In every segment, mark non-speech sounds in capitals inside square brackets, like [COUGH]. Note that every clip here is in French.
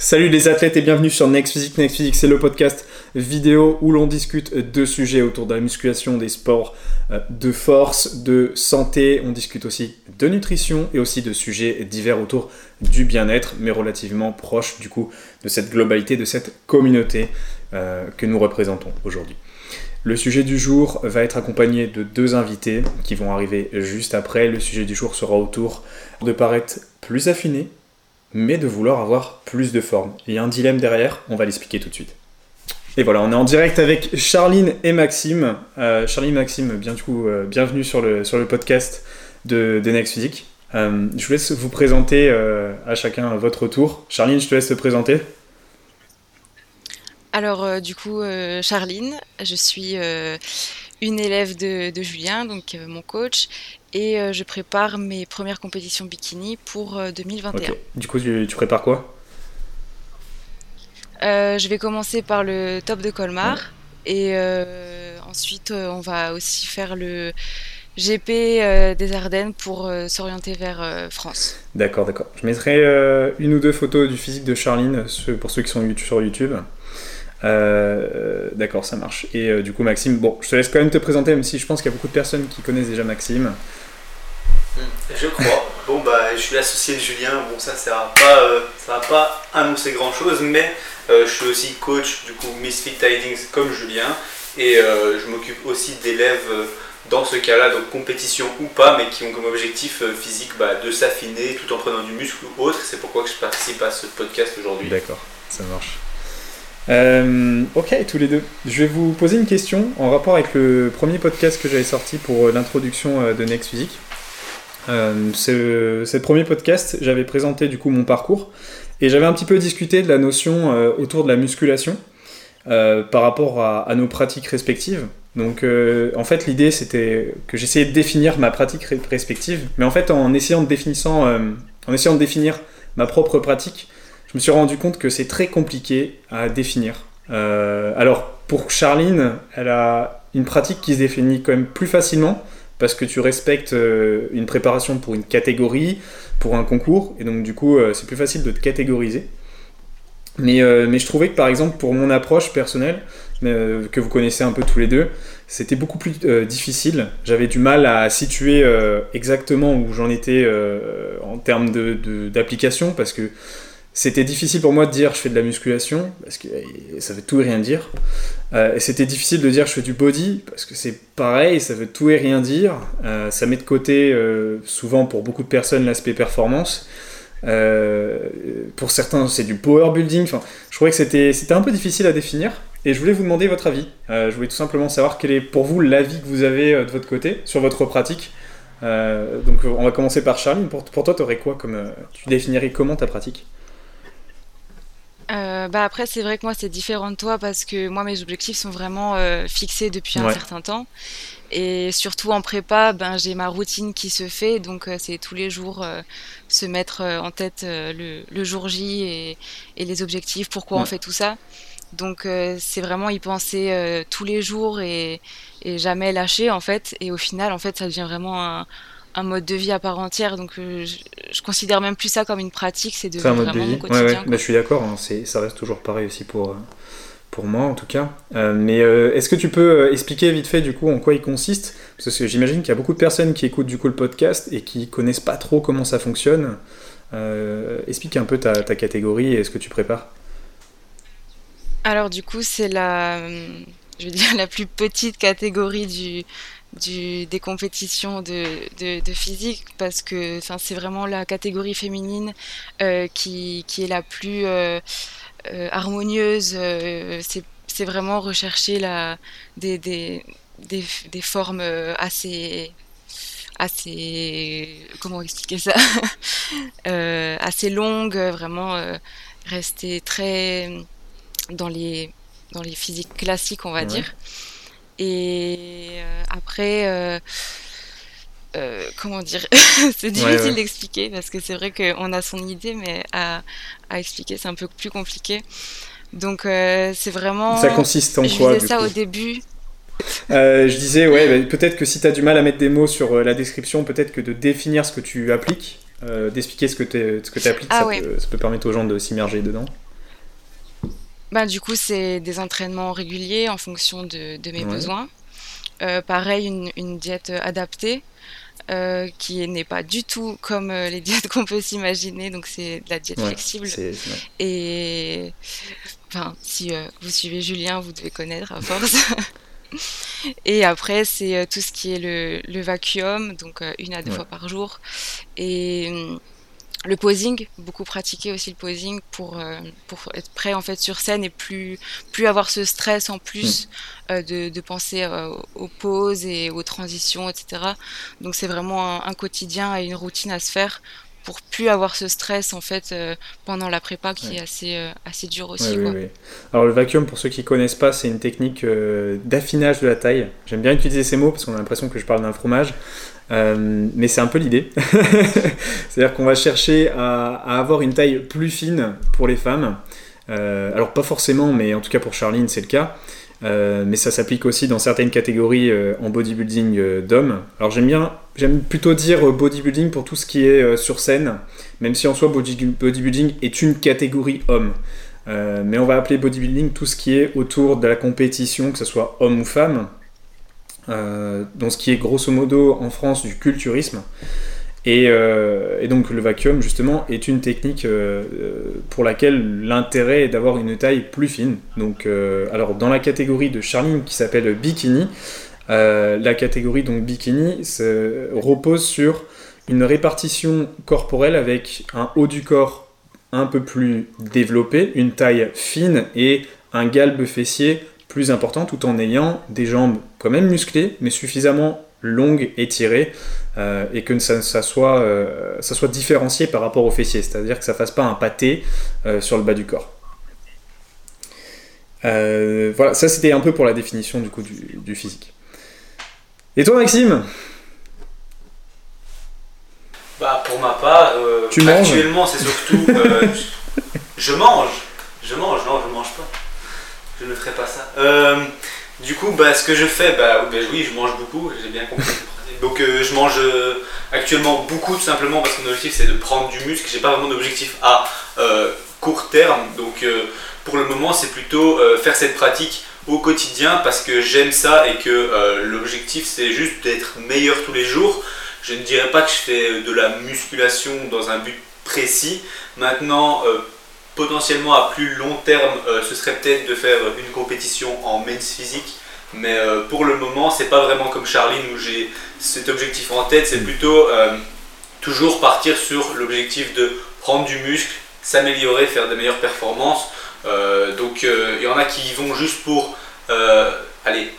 Salut les athlètes et bienvenue sur Next Physique. Next Physique, c'est le podcast vidéo où l'on discute de sujets autour de la musculation, des sports euh, de force, de santé. On discute aussi de nutrition et aussi de sujets divers autour du bien-être, mais relativement proche du coup de cette globalité, de cette communauté euh, que nous représentons aujourd'hui. Le sujet du jour va être accompagné de deux invités qui vont arriver juste après. Le sujet du jour sera autour de paraître plus affiné, mais de vouloir avoir plus de forme. Il y a un dilemme derrière, on va l'expliquer tout de suite. Et voilà, on est en direct avec Charline et Maxime. Euh, Charline et Maxime, bien du coup, euh, bienvenue sur le, sur le podcast de, de Next Physique. Euh, je vous laisse vous présenter à chacun votre tour. Charline, je te laisse te présenter. Alors, du coup, Charline, je suis une élève de, de Julien, donc mon coach, et euh, je prépare mes premières compétitions bikini pour 2021. Euh, du coup, tu, prépares quoi? Euh, Je vais commencer par le top de Colmar et ensuite on va aussi faire le GP des Ardennes pour s'orienter vers France. D'accord, d'accord. Je mettrai une ou deux photos du physique de Charline pour ceux qui sont sur YouTube. d'accord, ça marche. Et du coup, Maxime, bon, je te laisse quand même te présenter, même si je pense qu'il y a beaucoup de personnes qui connaissent déjà Maxime. Je crois. Bon, bah, je suis l'associé de Julien. Bon, ça, ça va pas, euh, annoncer grand chose, mais euh, je suis aussi coach du coup Misfit Tidings comme Julien. Et euh, je m'occupe aussi d'élèves dans ce cas-là, donc compétition ou pas, mais qui ont comme objectif physique bah, de s'affiner tout en prenant du muscle ou autre. C'est pourquoi je participe à ce podcast aujourd'hui. D'accord, ça marche. ok, tous les deux. Je vais vous poser une question en rapport avec le premier podcast que j'avais sorti pour l'introduction de Next Physique. Euh, ce, premier podcast, j'avais présenté du coup mon parcours et j'avais un petit peu discuté de la notion euh, autour de la musculation euh, par rapport à, nos pratiques respectives. Donc en fait l'idée c'était que j'essayais de définir ma pratique respective, mais en fait en essayant de, en essayant de définir ma propre pratique, je me suis rendu compte que c'est très compliqué à définir. alors pour Charline, elle a une pratique qui se définit quand même plus facilement, parce que tu respectes euh, une préparation pour une catégorie, pour un concours, et donc du coup euh, c'est plus facile de te catégoriser. Mais, euh, mais je trouvais que par exemple pour mon approche personnelle, que vous connaissez un peu tous les deux, c'était beaucoup plus difficile. J'avais du mal à situer exactement où j'en étais en termes d'application, de, parce que c'était difficile pour moi de dire je fais de la musculation, parce que ça veut tout et rien dire. Euh, c'était difficile de dire je fais du body, parce que c'est pareil, ça veut tout et rien dire. Euh, ça met de côté, euh, souvent pour beaucoup de personnes, l'aspect performance. pour certains, c'est du power building. Je trouvais que c'était, c'était un peu difficile à définir. Et je voulais vous demander votre avis. je voulais tout simplement savoir quel est pour vous l'avis que vous avez de votre côté sur votre pratique. donc on va commencer par Charline. Pour, pour toi, tu aurais quoi comme, tu définirais comment ta pratique? Euh, bah après, c'est vrai que moi, c'est différent de toi parce que moi, mes objectifs sont vraiment euh, fixés depuis un certain temps. Et surtout en prépa, ben, j'ai ma routine qui se fait. Donc, euh, c'est tous les jours se mettre en tête le, le, jour J et, et, les objectifs, pourquoi on fait tout ça. Donc, c'est vraiment y penser tous les jours et, et, jamais lâcher, en fait. Et au final, en fait, ça devient vraiment un, un mode de vie à part entière. Donc euh, je, considère même plus ça comme une pratique, c'est de un mode de vie. quotidien. Bah, je suis d'accord, hein, ça reste toujours pareil aussi pour, euh, pour moi en tout cas. Euh, mais est-ce que tu peux expliquer vite fait du coup en quoi il consiste? Parce que j'imagine qu'il y a beaucoup de personnes qui écoutent du coup le podcast et qui connaissent pas trop comment ça fonctionne. explique un peu ta, ta catégorie et ce que tu prépares. Alors du coup c'est la, je veux dire [LAUGHS] la plus petite catégorie du du, des compétitions de, de, physique parce que c'est vraiment la catégorie féminine euh, qui, qui, est la plus euh, euh, harmonieuse. c'est vraiment rechercher la, des, des, des, des formes assez assez comment expliquer ça? [LAUGHS] Assez longues vraiment rester très dans les dans les physiques classiques on va dire et euh, après, euh, euh, comment dire, [LAUGHS] c'est difficile d'expliquer parce que c'est vrai qu'on a son idée, mais à, à expliquer c'est un peu plus compliqué. Donc c'est vraiment. Ça consiste en je quoi ça au début. je disais, ouais, bah, peut-être que si tu as du mal à mettre des mots sur la description, peut-être que de définir ce que tu appliques, d'expliquer ce que tu appliques, ah ça, peut, ça, peut, permettre aux gens de s'immerger dedans. Bah, Du coup, c'est des entraînements réguliers en fonction de, mes besoins. Euh, pareil, une, une, diète adaptée. Euh, qui n'est pas du tout comme euh, les [LAUGHS] diètes qu'on peut s'imaginer. Donc c'est de la diète flexible. Et enfin, si vous suivez Julien, vous devez connaître à force. [LAUGHS] Et après, c'est tout ce qui est le, le vacuum, donc une à deux fois par jour. Et hum, le posing, beaucoup pratiquer aussi le posing pour, euh, pour être prêt en fait sur scène et plus, plus avoir ce stress en plus mm. euh, de, de, penser euh, aux pauses et aux transitions, etc. Donc c'est vraiment un, quotidien et une routine à se faire pour plus avoir ce stress en fait pendant la prépa qui est assez, assez dur aussi. Alors le vacuum, pour ceux qui connaissent pas, c'est une technique d'affinage de la taille. J'aime bien utiliser ces mots parce qu'on a l'impression que je parle d'un fromage. Euh, mais c'est un peu l'idée. [LAUGHS] C'est-à-dire qu'on va chercher à, avoir une taille plus fine pour les femmes. Euh, alors pas forcément, mais en tout cas pour Charline c'est le cas. Euh, mais ça s'applique aussi dans certaines catégories en bodybuilding d'hommes. Alors j'aime bien, j'aime plutôt dire bodybuilding pour tout ce qui est sur scène, même si en soi bodybuilding est une catégorie homme. mais on va appeler bodybuilding tout ce qui est autour de la compétition, que ce soit homme ou femme, dans ce qui est grosso modo en France du culturisme. Euh, et, donc le vacuum justement est une technique euh, pour laquelle l'intérêt est d'avoir une taille plus fine. Donc alors dans la catégorie de Charline qui s'appelle bikini, la catégorie donc bikini repose sur une répartition corporelle avec un haut du corps un peu plus développé, une taille fine et un galbe fessier plus important tout en ayant des jambes quand même musclées mais suffisamment longues et tirées euh, et que ça, soit, euh, ça soit différencié par rapport aux fessiers, c'est-à-dire que ça fasse pas un pâté euh, sur le bas du corps. voilà, ça c'était un peu pour la définition du coup du, physique. Et toi Maxime? Bah pour ma part, tu actuellement c'est surtout je mange, je mange, non je mange pas je ne ferai pas ça. Euh, du coup, bah, ce que je fais, bah, bah oui, je mange beaucoup, j'ai bien compris. [LAUGHS] Donc euh, je mange euh, actuellement beaucoup tout simplement parce que mon objectif c'est de prendre du muscle. J'ai pas vraiment d'objectif à court terme. Donc pour le moment c'est plutôt faire cette pratique au quotidien parce que j'aime ça et que l'objectif c'est juste d'être meilleur tous les jours. Je ne dirais pas que je fais de la musculation dans un but précis. Maintenant, potentiellement à plus long terme, euh, ce serait peut-être de faire une compétition en men's physique. Mais euh, pour le moment, c'est pas vraiment comme Charline où j'ai cet objectif en tête. C'est plutôt euh, toujours partir sur l'objectif de prendre du muscle, s'améliorer, faire de meilleures performances. donc il y en a qui vont juste pour aller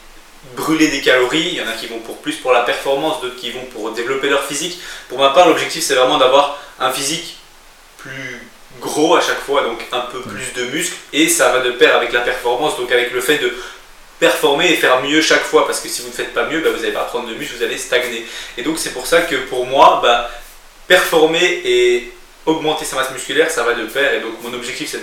brûler des calories, il y en a qui vont pour plus pour la performance, d'autres qui vont pour développer leur physique. Pour ma part, l'objectif c'est vraiment d'avoir un physique plus gros à chaque fois, donc un peu plus de muscles, et ça va de pair avec la performance, donc avec le fait de performer et faire mieux chaque fois, parce que si vous ne faites pas mieux, bah, vous n'allez pas prendre de muscles, vous allez stagner. Et donc c'est pour ça que pour moi, bah, performer et augmenter sa masse musculaire, ça va de pair, et donc mon objectif c'est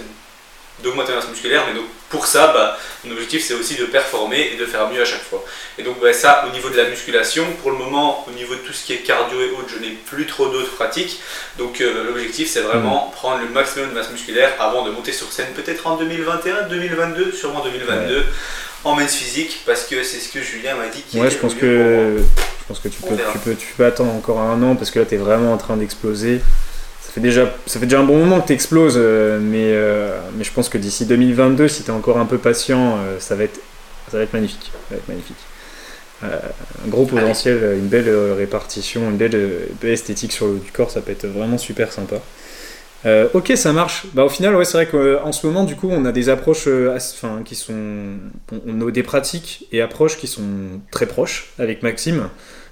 d'augmenter la masse musculaire, mais donc pour ça, bah, mon objectif c'est aussi de performer et de faire mieux à chaque fois. Et donc bah, ça, au niveau de la musculation, pour le moment, au niveau de tout ce qui est cardio et autres, je n'ai plus trop d'autres pratiques. Donc euh, l'objectif c'est vraiment mm. prendre le maximum de masse musculaire avant de monter sur scène, peut-être en 2021, 2022, sûrement 2022. En men's physique, parce que c'est ce que Julien m'a dit. Ouais, je pense, que, je pense que tu peux, tu, peux, tu peux attendre encore un an parce que là tu es vraiment en train d'exploser déjà, ça fait déjà un bon moment que tu exploses, euh, mais, euh, mais je pense que d'ici 2022, si tu es encore un peu patient, euh, ça, va être, ça va être magnifique. Ça va être magnifique. un gros potentiel, une belle répartition, une belle, esthétique sur le du corps, ça peut être vraiment super sympa. ok, ça marche. Bah, au final, ouais, c'est vrai qu'en ce moment, du coup, on a des approches enfin, qui sont. On a des pratiques et approches qui sont très proches avec Maxime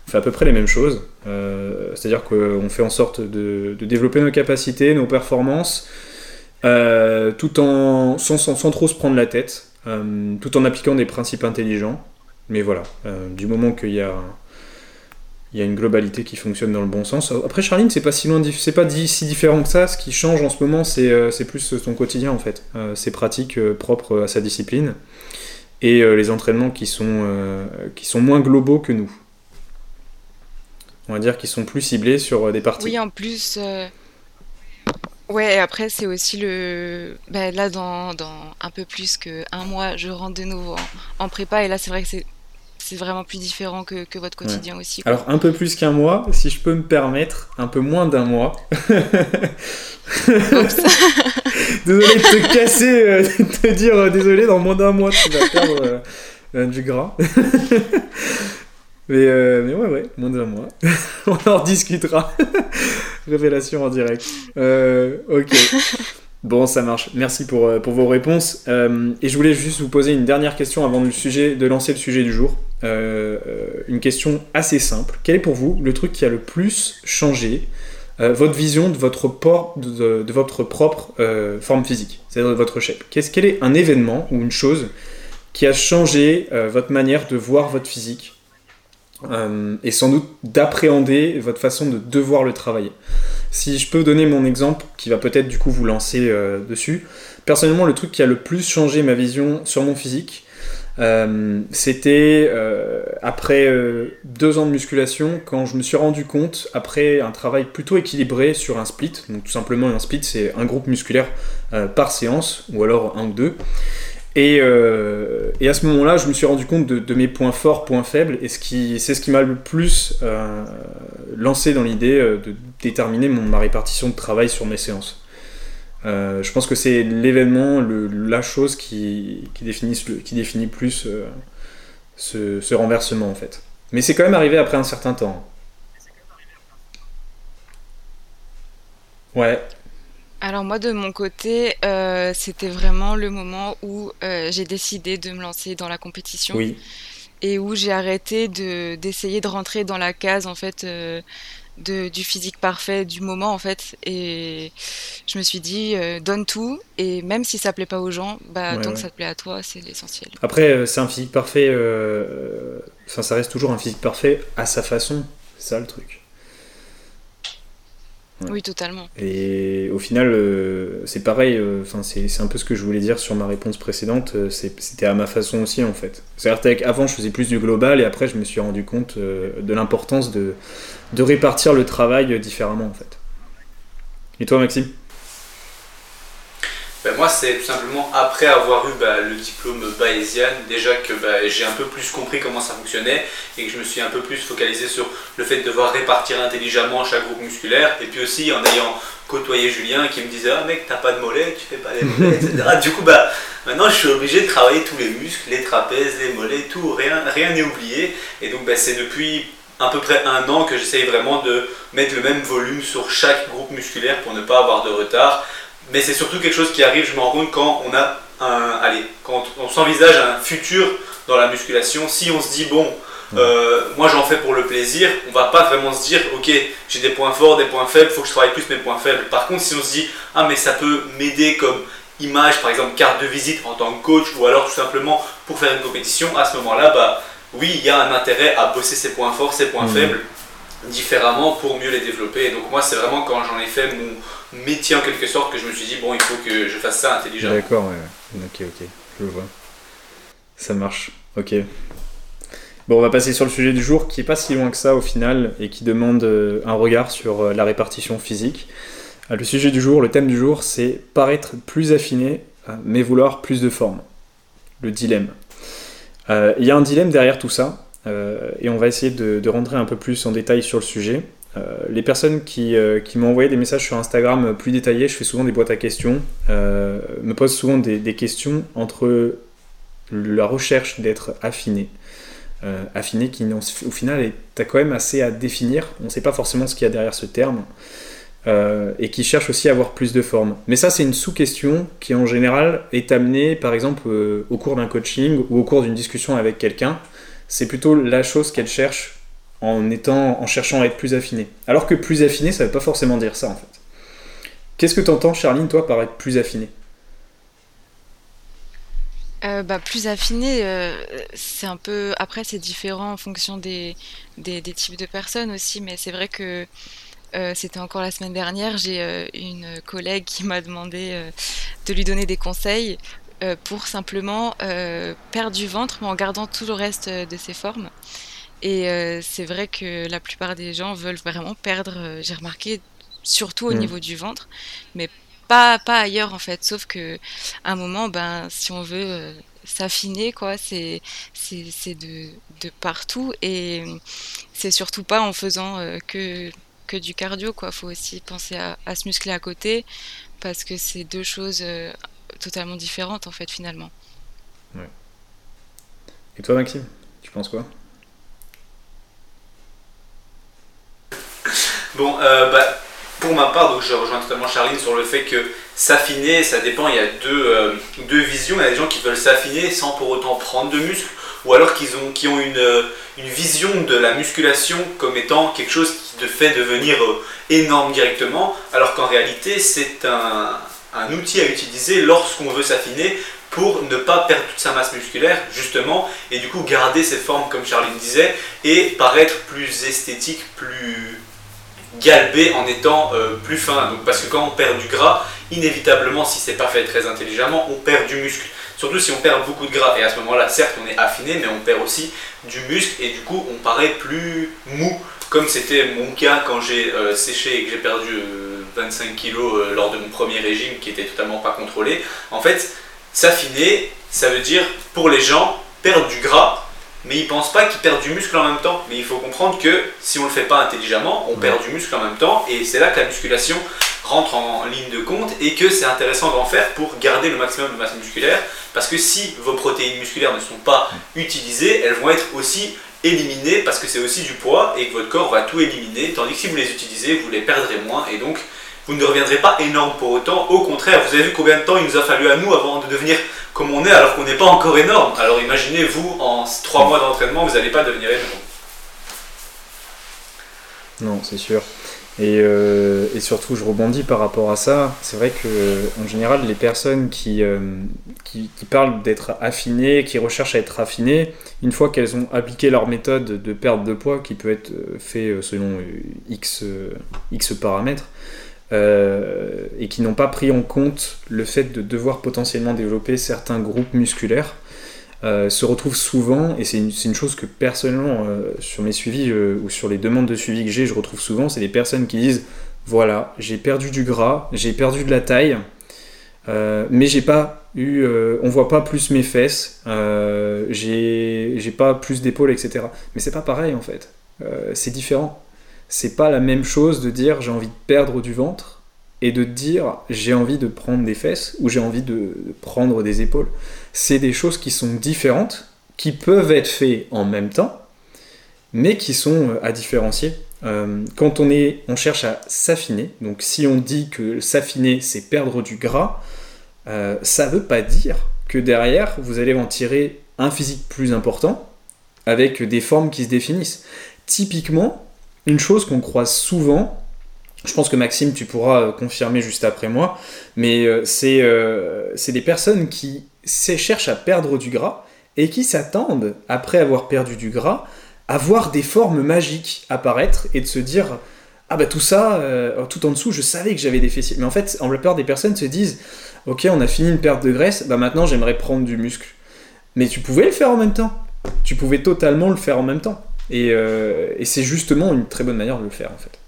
on fait à peu près les mêmes choses. Euh, c'est-à-dire qu'on fait en sorte de, développer nos capacités, nos performances, euh, tout en sans, sans, trop se prendre la tête, euh, tout en appliquant des principes intelligents. Mais voilà, du moment qu'il y a il y a une globalité qui fonctionne dans le bon sens. Après, Charline, c'est pas si loin, c'est pas si différent que ça. Ce qui change en ce moment, c'est plus son quotidien en fait, ses pratiques propres à sa discipline et les entraînements qui sont, qui sont moins globaux que nous on va dire qu'ils sont plus ciblés sur euh, des parties. Oui, en plus, euh, Ouais, et après, c'est aussi le. Bah, là, dans, dans un peu plus qu'un mois, je rentre de nouveau en, prépa. Et là, c'est vrai que c'est, vraiment plus différent que, que votre quotidien aussi. Alors, un peu plus qu'un mois, si je peux me permettre, un peu moins d'un mois. [LAUGHS] désolé de te casser, euh, de te dire euh, désolé, dans moins d'un mois, tu vas perdre du gras. [LAUGHS] Mais, mais, ouais, ouais, moins d'un mois. [LAUGHS] On en discutera. [LAUGHS] Révélation en direct. Euh, ok. [LAUGHS] Bon, ça marche. Merci pour, euh, pour vos réponses. Euh, et je voulais juste vous poser une dernière question avant le sujet, de lancer le sujet du jour. une question assez simple. Quel est pour vous le truc qui a le plus changé votre vision de votre, de, de, votre propre forme physique, c'est-à-dire de votre shape? Qu'est-ce Quel est un événement ou une chose qui a changé votre manière de voir votre physique euh, et sans doute d'appréhender votre façon de devoir le travailler. Si je peux donner mon exemple, qui va peut-être du coup vous lancer euh, dessus, personnellement le truc qui a le plus changé ma vision sur mon physique, euh, c'était après deux ans de musculation, quand je me suis rendu compte, après un travail plutôt équilibré sur un split, donc tout simplement un split c'est un groupe musculaire par séance, ou alors un ou deux, euh, et, à ce moment-là, je me suis rendu compte de, mes points forts, points faibles, et c'est ce qui m'a le plus euh, lancé dans l'idée euh, de déterminer ma répartition de travail sur mes séances. je pense que c'est l'événement, la chose qui, définit, qui définit plus ce, ce, renversement en fait. Mais c'est quand même arrivé après un certain temps. Ouais, alors moi de mon côté, euh, c'était vraiment le moment où euh, j'ai décidé de me lancer dans la compétition Oui. et où j'ai arrêté de d'essayer de rentrer dans la case en fait euh, de, du physique parfait du moment en fait et je me suis dit donne tout et même si ça plaît pas aux gens, bah tant que ça te plaît à toi, c'est l'essentiel. Après c'est un physique parfait, enfin ça reste toujours un physique parfait à sa façon, c'est ça le truc. Oui, totalement. Et au final, euh, c'est pareil, euh, enfin c'est un peu ce que je voulais dire sur ma réponse précédente, euh, c'était à ma façon aussi en fait. C'est-à-dire qu'avant je faisais plus du global et après je me suis rendu compte de l'importance de, de répartir le travail différemment en fait. Et toi Maxime? Ben, moi, c'est tout simplement après avoir eu bah, le diplôme bayésien, déjà que bah, j'ai un peu plus compris comment ça fonctionnait et que je me suis un peu plus focalisé sur le fait de devoir répartir intelligemment chaque groupe musculaire. Et puis aussi en ayant côtoyé Julien qui me disait Ah mec, t'as pas de mollets, tu fais pas les mollets, etc. du coup, bah, maintenant je suis obligé de travailler tous les muscles, les trapèzes, les mollets, tout, rien n'est oublié. Et donc, c'est depuis à peu près un an que j'essaye vraiment de mettre le même volume sur chaque groupe musculaire pour ne pas avoir de retard mais c'est surtout quelque chose qui arrive, je me rends compte, quand on a un. Allez, quand on s'envisage un futur dans la musculation, si on se dit, bon, euh, moi j'en fais pour le plaisir, on va pas vraiment se dire, ok, j'ai des points forts, des points faibles, il faut que je travaille plus mes points faibles. Par contre, si on se dit, ah, mais ça peut m'aider comme image, par exemple, carte de visite en tant que coach, ou alors tout simplement pour faire une compétition, à ce moment-là, bah oui, il y a un intérêt à bosser ses points forts, ses points mmh. faibles différemment pour mieux les développer. Et donc moi, c'est vraiment quand j'en ai fait mon métier en quelque sorte que je me suis dit, bon, il faut que je fasse ça intelligemment. D'accord, ouais. Ok, ok, je vois. Ça marche, ok. Bon, on va passer sur le sujet du jour qui est pas si loin que ça au final et qui demande euh, un regard sur euh, la répartition physique. Euh, le sujet du jour, le thème du jour, c'est paraître plus affiné mais vouloir plus de forme. Le dilemme. Il y a un dilemme derrière tout ça et on va essayer de, de rentrer un peu plus en détail sur le sujet. Euh, les personnes qui, euh, qui m'ont envoyé des messages sur Instagram plus détaillés, je fais souvent des boîtes à questions, euh, me posent souvent des, questions entre la recherche d'être affiné, affiné qui au final est quand même assez à définir, on ne sait pas forcément ce qu'il y a derrière ce terme, et qui cherche aussi à avoir plus de forme. Mais ça, c'est une sous-question qui en général est amenée, par exemple, au cours d'un coaching ou au cours d'une discussion avec quelqu'un. C'est plutôt la chose qu'elle cherche en, étant, en cherchant à être plus affiné. Alors que plus affiné, ça ne veut pas forcément dire ça en fait. Qu'est-ce que tu entends, Charline, toi, par être plus affiné? Euh, bah, plus affiné, euh, c'est un peu. Après, c'est différent en fonction des, des, types de personnes aussi, mais c'est vrai que euh, c'était encore la semaine dernière, j'ai une collègue qui m'a demandé de lui donner des conseils pour simplement perdre du ventre, mais en gardant tout le reste de ses formes. Et euh, c'est vrai que la plupart des gens veulent vraiment perdre, euh, j'ai remarqué, surtout au mm. niveau du ventre, mais pas, pas ailleurs en fait. Sauf que à un moment, ben, si on veut s'affiner, quoi, c'est de, de partout et c'est surtout pas en faisant que que du cardio, quoi. Faut aussi penser à, à, se muscler à côté parce que c'est deux choses euh, totalement différentes en fait finalement. Ouais. Et toi Maxime, tu penses quoi? Bon, euh, bah, pour ma part, donc je rejoins totalement Charline sur le fait que s'affiner, ça dépend, il y a deux, euh, deux visions. Il y a des gens qui veulent s'affiner sans pour autant prendre de muscle, ou alors qu'ils ont, qui ont une, une vision de la musculation comme étant quelque chose qui te fait devenir euh, énorme directement, alors qu'en réalité c'est un, un, outil à utiliser lorsqu'on veut s'affiner pour ne pas perdre toute sa masse musculaire justement et du coup garder ses formes comme Charline disait et paraître plus esthétique, plus galbé en étant euh, plus fin. Donc, parce que quand on perd du gras, inévitablement si c'est pas fait très intelligemment, on perd du muscle. Surtout si on perd beaucoup de gras. Et à ce moment-là, certes, on est affiné, mais on perd aussi du muscle et du coup, on paraît plus mou. Comme c'était mon cas quand j'ai euh, séché et que j'ai perdu 25 euh, kilos lors de mon premier régime qui était totalement pas contrôlé. En fait, s'affiner, ça veut dire pour les gens perdre du gras mais ils pensent pas qu'ils perdent du muscle en même temps. Mais il faut comprendre que si on ne le fait pas intelligemment, on perd du muscle en même temps, et c'est là que la musculation rentre en ligne de compte et que c'est intéressant d'en faire pour garder le maximum de masse musculaire, parce que si vos protéines musculaires ne sont pas utilisées, elles vont être aussi éliminées parce que c'est aussi du poids et que votre corps va tout éliminer, tandis que si vous les utilisez, vous les perdrez moins et donc vous ne reviendrez pas énorme pour autant. Au contraire, vous avez vu combien de temps il nous a fallu à nous avant de devenir comme on est alors qu'on n'est pas encore énorme. Alors imaginez, vous, en 3 mois d'entraînement, vous n'allez pas devenir énorme. Non, c'est sûr. Et, euh, et, surtout, je rebondis par rapport à ça. C'est vrai que, en général, les personnes qui, euh, qui, qui, parlent d'être affinées, qui recherchent à être affinées, une fois qu'elles ont appliqué leur méthode de perte de poids, qui peut être fait selon X, X paramètres, euh, et qui n'ont pas pris en compte le fait de devoir potentiellement développer certains groupes musculaires, euh, se retrouvent souvent, et c'est une, chose que personnellement, euh, sur mes suivis ou sur les demandes de suivi que j'ai, je retrouve souvent, c'est des personnes qui disent voilà, j'ai perdu du gras, j'ai perdu de la taille, mais j'ai pas eu, on voit pas plus mes fesses, j'ai pas plus d'épaules, etc. Mais c'est pas pareil en fait, c'est différent c'est pas la même chose de dire j'ai envie de perdre du ventre et de dire j'ai envie de prendre des fesses ou j'ai envie de prendre des épaules. C'est des choses qui sont différentes, qui peuvent être faites en même temps, mais qui sont euh, à différencier. Euh, quand on, est, on cherche à s'affiner, donc si on dit que s'affiner c'est perdre du gras, euh, ça veut pas dire que derrière vous allez en tirer un physique plus important avec des formes qui se définissent. Typiquement, une chose qu'on croise souvent, je pense que Maxime, tu pourras euh, confirmer juste après moi, mais euh, euh, c'est des personnes qui cherchent à perdre du gras et qui s'attendent, après avoir perdu du gras, à voir des formes magiques apparaître et de se dire ah bah tout ça, tout en dessous, je savais que j'avais des fessiers. Mais en fait, en la plupart des personnes se disent ok, on a fini une perte de graisse, bah maintenant j'aimerais prendre du muscle. Mais tu pouvais le faire en même temps. Tu pouvais totalement le faire en même temps. Euh, et, c'est justement une très bonne manière de le faire en fait.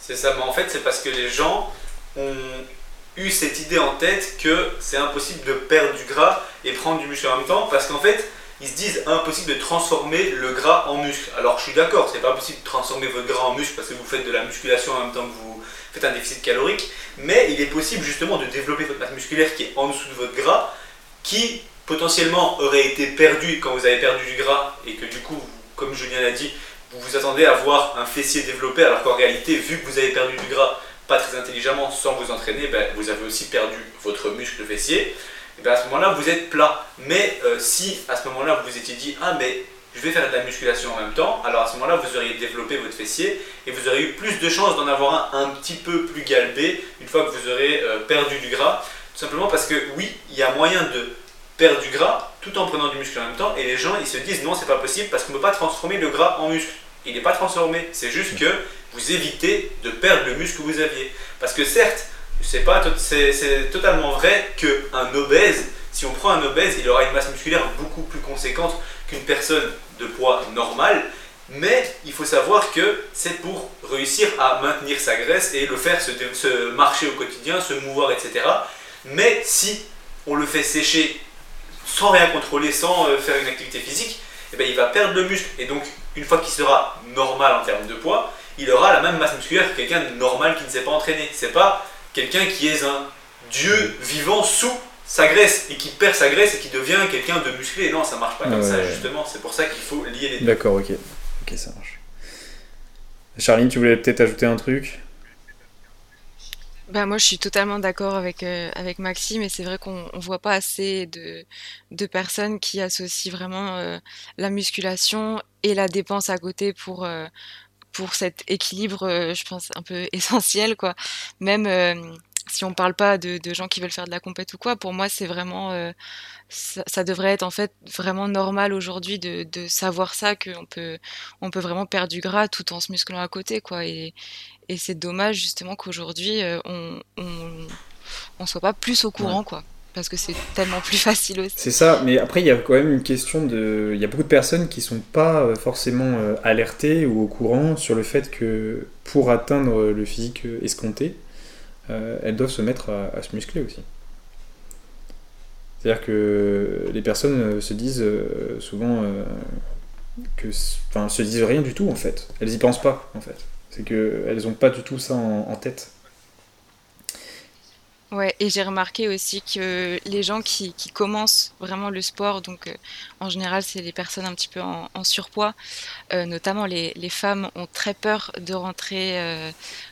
C'est ça, mais en fait c'est parce que les gens ont eu cette idée en tête que c'est impossible de perdre du gras et prendre du muscle en même temps parce qu'en fait ils se disent impossible de transformer le gras en muscle. Alors je suis d'accord, c'est pas possible de transformer votre gras en muscle parce que vous faites de la musculation en même temps que vous faites un déficit calorique, mais il est possible justement de développer votre masse musculaire qui est en dessous de votre gras qui potentiellement aurait été perdu quand vous avez perdu du gras et que du coup, comme Julien l'a dit, vous vous attendez à voir un fessier développé alors qu'en réalité, vu que vous avez perdu du gras pas très intelligemment sans vous entraîner, ben, vous avez aussi perdu votre muscle fessier. Et ben, à ce moment-là, vous êtes plat. Mais euh, si à ce moment-là, vous vous étiez dit Ah, mais je vais faire de la musculation en même temps, alors à ce moment-là, vous auriez développé votre fessier et vous auriez eu plus de chances d'en avoir un un petit peu plus galbé une fois que vous aurez euh, perdu du gras. Tout simplement parce que oui, il y a moyen de perdre du gras tout en prenant du muscle en même temps. Et les gens, ils se disent non, c'est pas possible parce qu'on ne peut pas transformer le gras en muscle. Il n'est pas transformé. C'est juste que vous évitez de perdre le muscle que vous aviez. Parce que certes, c'est pas, c'est totalement vrai qu'un obèse, si on prend un obèse, il aura une masse musculaire beaucoup plus conséquente qu'une personne de poids normal. Mais il faut savoir que c'est pour réussir à maintenir sa graisse et le faire se, marcher au quotidien, se mouvoir, etc. Mais si on le fait sécher sans rien contrôler, sans euh, faire une activité physique, eh bien, il va perdre le muscle. Et donc, une fois qu'il sera normal en termes de poids, il aura la même masse musculaire que quelqu'un de normal qui ne s'est pas entraîné. C'est pas quelqu'un qui est un dieu vivant sous sa graisse et qui perd sa graisse et qui devient quelqu'un de musclé. Non, ça marche pas comme ça, justement. C'est pour ça qu'il faut lier les deux. D'accord, ok. Ok, ça marche. Charline, tu voulais peut-être ajouter un truc? Bah moi, je suis totalement d'accord avec, euh, avec Maxime et c'est vrai qu'on on voit pas assez de, de personnes qui associent vraiment euh, la musculation et la dépense à côté pour, euh, pour cet équilibre, je pense, un peu [LAUGHS] essentiel, quoi. Même si on parle pas de, de gens qui veulent faire de la compète ou quoi, pour moi, c'est vraiment, ça, devrait être en fait vraiment normal aujourd'hui de, de savoir ça, qu'on peut, on peut vraiment perdre du gras tout en se musclant à côté, quoi. Et c'est dommage justement qu'aujourd'hui euh, on, on, soit pas plus au courant, quoi. Parce que c'est tellement plus facile aussi. C'est ça, mais après il y a quand même une question de. Il y a beaucoup de personnes qui sont pas euh, forcément euh, alertées ou au courant sur le fait que pour atteindre le physique escompté, elles doivent se mettre à, se muscler aussi. C'est-à-dire que les personnes se disent souvent que. Enfin, se disent rien du tout en fait. Elles y pensent pas en fait. C'est qu'elles n'ont pas du tout ça en, tête. Ouais, et j'ai remarqué aussi que les gens qui, commencent vraiment le sport, donc euh, en général c'est les personnes un petit peu en, surpoids, euh, notamment les, femmes ont très peur de rentrer euh,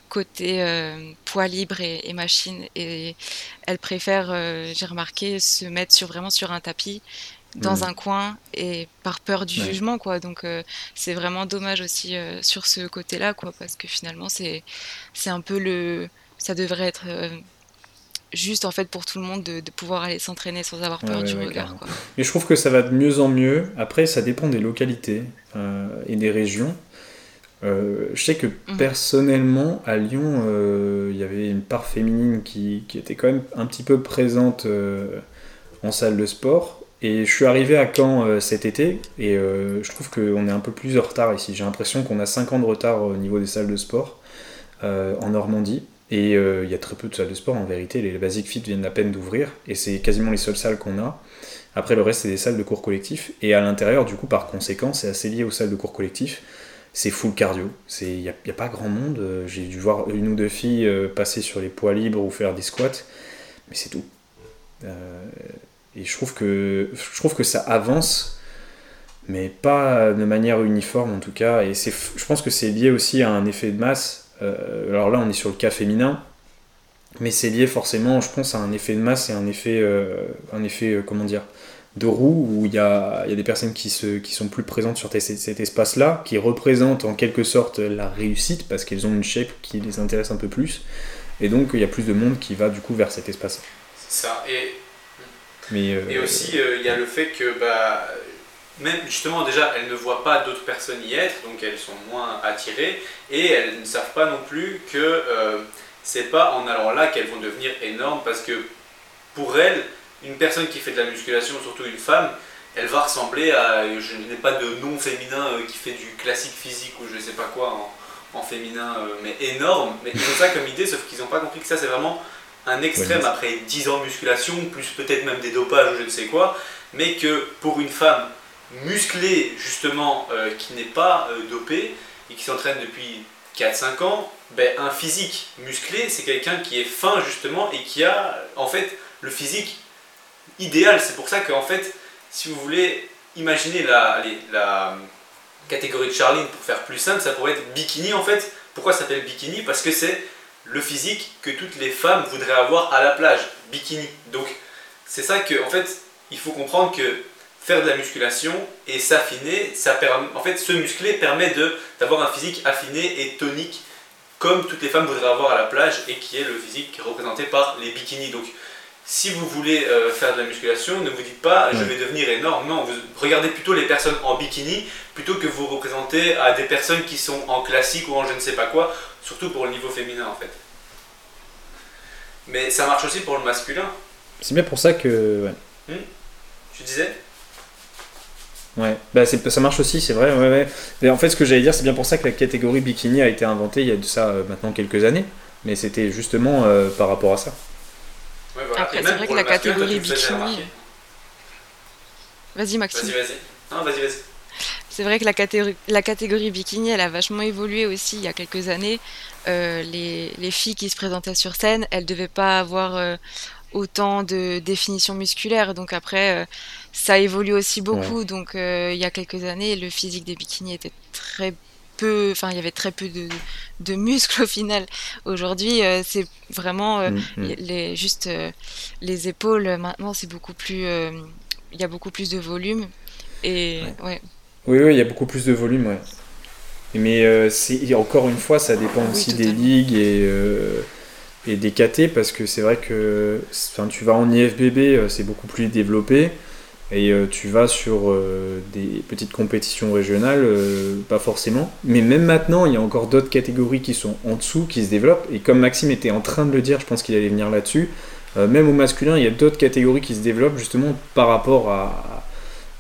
côté poids libre et, et, machine, et elles préfèrent, j'ai remarqué, se mettre sur, vraiment sur un tapis dans mm. un coin et par peur du jugement quoi donc euh, c'est vraiment dommage aussi euh, sur ce côté là quoi parce que finalement c'est c'est un peu le ça devrait être euh, juste en fait pour tout le monde de, pouvoir aller s'entraîner sans avoir peur du regard quoi. mais je trouve que ça va de mieux en mieux après ça dépend des localités et des régions je sais que mhm. personnellement à Lyon il y avait une part féminine qui, qui, était quand même un petit peu présente en salle de sport et je suis arrivé à Caen euh, cet été et euh, je trouve qu'on est un peu plus en retard ici. J'ai l'impression qu'on a 5 ans de retard au niveau des salles de sport euh, en Normandie. Et il y a très peu de salles de sport en vérité. Les Basic Fit viennent à peine d'ouvrir et c'est quasiment les seules salles qu'on a. Après, le reste, c'est des salles de cours collectifs. Et à l'intérieur, du coup, par conséquent, c'est assez lié aux salles de cours collectifs. C'est full cardio. Il n'y a, a, pas grand monde. J'ai dû voir une ou deux filles passer sur les poids libres ou faire des squats. Mais c'est tout. Et je trouve que, je trouve que ça avance, mais pas de manière uniforme en tout cas. Et je pense que c'est lié aussi à un effet de masse. Euh, alors là, on est sur le cas féminin, mais c'est lié forcément, je pense, à un effet de masse et un effet, euh, un effet euh, comment dire, de roue où il y a, y a, des personnes qui, se, qui sont plus présentes sur cet espace-là, qui représentent en quelque sorte la réussite parce qu'elles ont une shape qui les intéresse un peu plus. Et donc, il y a plus de monde qui va du coup vers cet espace. C'est ça. Et euh, et aussi, euh, il y a le fait que, bah, même justement, déjà, elles ne voient pas d'autres personnes y être, donc elles sont moins attirées, et elles ne savent pas non plus que euh, c'est pas en allant là qu'elles vont devenir énormes, parce que pour elles, une personne qui fait de la musculation, surtout une femme, elle va ressembler à, je n'ai pas de nom féminin qui fait du classique physique ou je ne sais pas quoi en féminin, mais énorme. Mais ils ont ça comme idée, sauf qu'ils n'ont pas compris que ça c'est vraiment un extrême après 10 ans de musculation, plus peut-être même des dopages ou je ne sais quoi, mais que pour une femme musclée justement euh, qui n'est pas euh, dopée et qui s'entraîne depuis 4-5 ans, ben, un physique musclé c'est quelqu'un qui est fin justement et qui a en fait le physique idéal. C'est pour ça qu'en fait, si vous voulez imaginer la, la catégorie de Charline pour faire plus simple, ça pourrait être bikini en fait. Pourquoi ça s'appelle bikini? Parce que c'est le physique que toutes les femmes voudraient avoir à la plage, bikini. Donc c'est ça que en fait il faut comprendre que faire de la musculation et s'affiner, ça permet, en fait se muscler permet d'avoir un physique affiné et tonique comme toutes les femmes voudraient avoir à la plage et qui est le physique représenté par les bikinis. Donc si vous voulez euh, faire de la musculation, ne vous dites pas je vais devenir énorme. Non, vous regardez plutôt les personnes en bikini plutôt que vous représenter à des personnes qui sont en classique ou en je ne sais pas quoi, surtout pour le niveau féminin en fait. Mais ça marche aussi pour le masculin. C'est bien pour ça que. Hmm? Tu disais? Ouais, bah ça marche aussi, c'est vrai. Ouais, ouais. en fait, ce que j'allais dire, c'est bien pour ça que la catégorie bikini a été inventée il y a de ça euh, maintenant quelques années. Mais c'était justement euh, par rapport à ça. Ouais, voilà. Après, c'est vrai que la catégorie bikini. Vas-y, Maxime. Vas-y, vas-y. Non, vas-y, vas-y. C'est vrai que la catégorie, la catégorie bikini, elle a vachement évolué aussi il y a quelques années. Euh, les, les, filles qui se présentaient sur scène, elles ne devaient pas avoir autant de définition musculaire. Donc après, ça évolue aussi beaucoup. Donc, euh, il y a quelques années, le physique des bikinis était très peu, enfin, il y avait très peu de, de muscles au final. Aujourd'hui, euh, c'est vraiment euh, mm, mm. les, juste les épaules. Maintenant, c'est beaucoup plus, il y a beaucoup plus de volume. Et ouais. Oui, oui, il y a beaucoup plus de volume, ouais. Mais c'est encore une fois, ça dépend aussi des ligues et et des KT parce que c'est vrai que tu vas en IFBB, c'est beaucoup plus développé. Et euh, tu vas sur euh, des petites compétitions régionales, euh, pas forcément. Mais même maintenant, il y a encore d'autres catégories qui sont en dessous, qui se développent. Et comme Maxime était en train de le dire, je pense qu'il allait venir là-dessus. même au masculin, il y a d'autres catégories qui se développent justement par rapport à,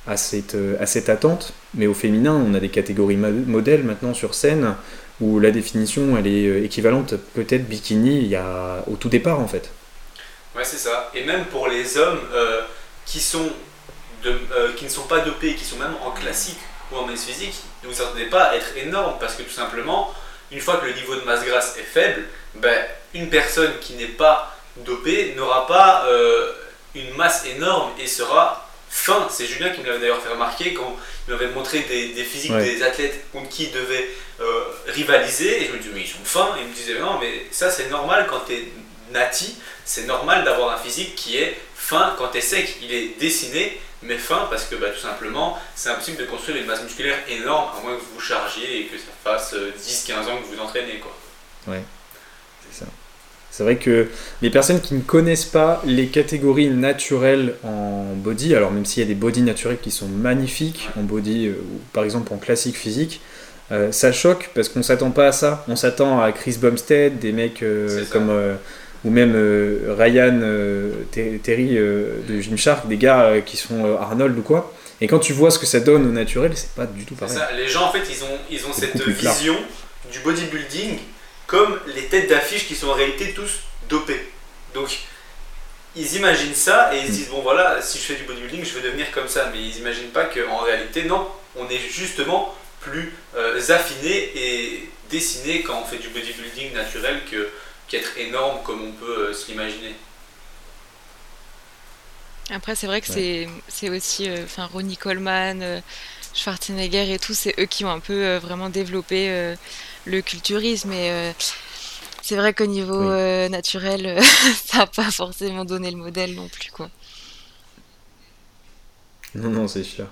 à, cette, à cette attente. Mais au féminin, on a des catégories modèles maintenant sur scène où la définition elle est équivalente peut-être bikini il y a, au tout départ en fait. Ouais, c'est ça. Et même pour les hommes qui sont euh, qui ne sont pas dopés, qui sont même en classique ou en masse physique, ne vous attendez pas à être énorme parce que tout simplement, une fois que le niveau de masse grasse est faible, ben, une personne qui n'est pas dopée n'aura pas euh, une masse énorme et sera fin. C'est Julien qui me l'avait d'ailleurs fait remarquer quand il m'avait montré des, physiques des athlètes contre qui il devait euh, rivaliser. Et je me dis, mais ils sont fins. Et il me disait, non, mais ça c'est normal quand tu es nati, c'est normal d'avoir un physique qui est fin quand tu es sec. Il est dessiné mais fin parce que bah, tout simplement, c'est impossible de construire une masse musculaire énorme à moins que vous vous chargiez et que ça fasse 10-15 euh, ans que vous entraînez. Quoi. Ouais, c'est ça. C'est vrai que les personnes qui ne connaissent pas les catégories naturelles en body, alors même s'il y a des body naturels qui sont magnifiques en body, euh, ou par exemple en classique physique, euh, ça choque parce qu'on s'attend pas à ça. On s'attend à Chris Bumstead, des mecs comme ou même euh, Ryan euh, Terry euh, de Gymshark, des gars qui sont Arnold ou quoi. Et quand tu vois ce que ça donne au naturel, c'est pas du tout pareil. Les gens, en fait, ils ont, ils ont cette vision du bodybuilding comme les têtes d'affiche qui sont en réalité tous dopés. Donc, ils imaginent ça et ils se disent bon voilà, si je fais du bodybuilding, je vais devenir comme ça. Mais ils n'imaginent pas qu'en réalité, non, on est justement plus affiné et dessiné quand on fait du bodybuilding naturel que qu'être énorme comme on peut euh, se l'imaginer. Après, c'est vrai que c'est aussi, euh, enfin, Ronnie Coleman, euh, Schwarzenegger et tout, c'est eux qui ont un peu vraiment développé le culturisme. Et c'est vrai qu'au niveau naturel, [LAUGHS] ça n'a pas forcément donné le modèle non plus, quoi. Non, non, c'est sûr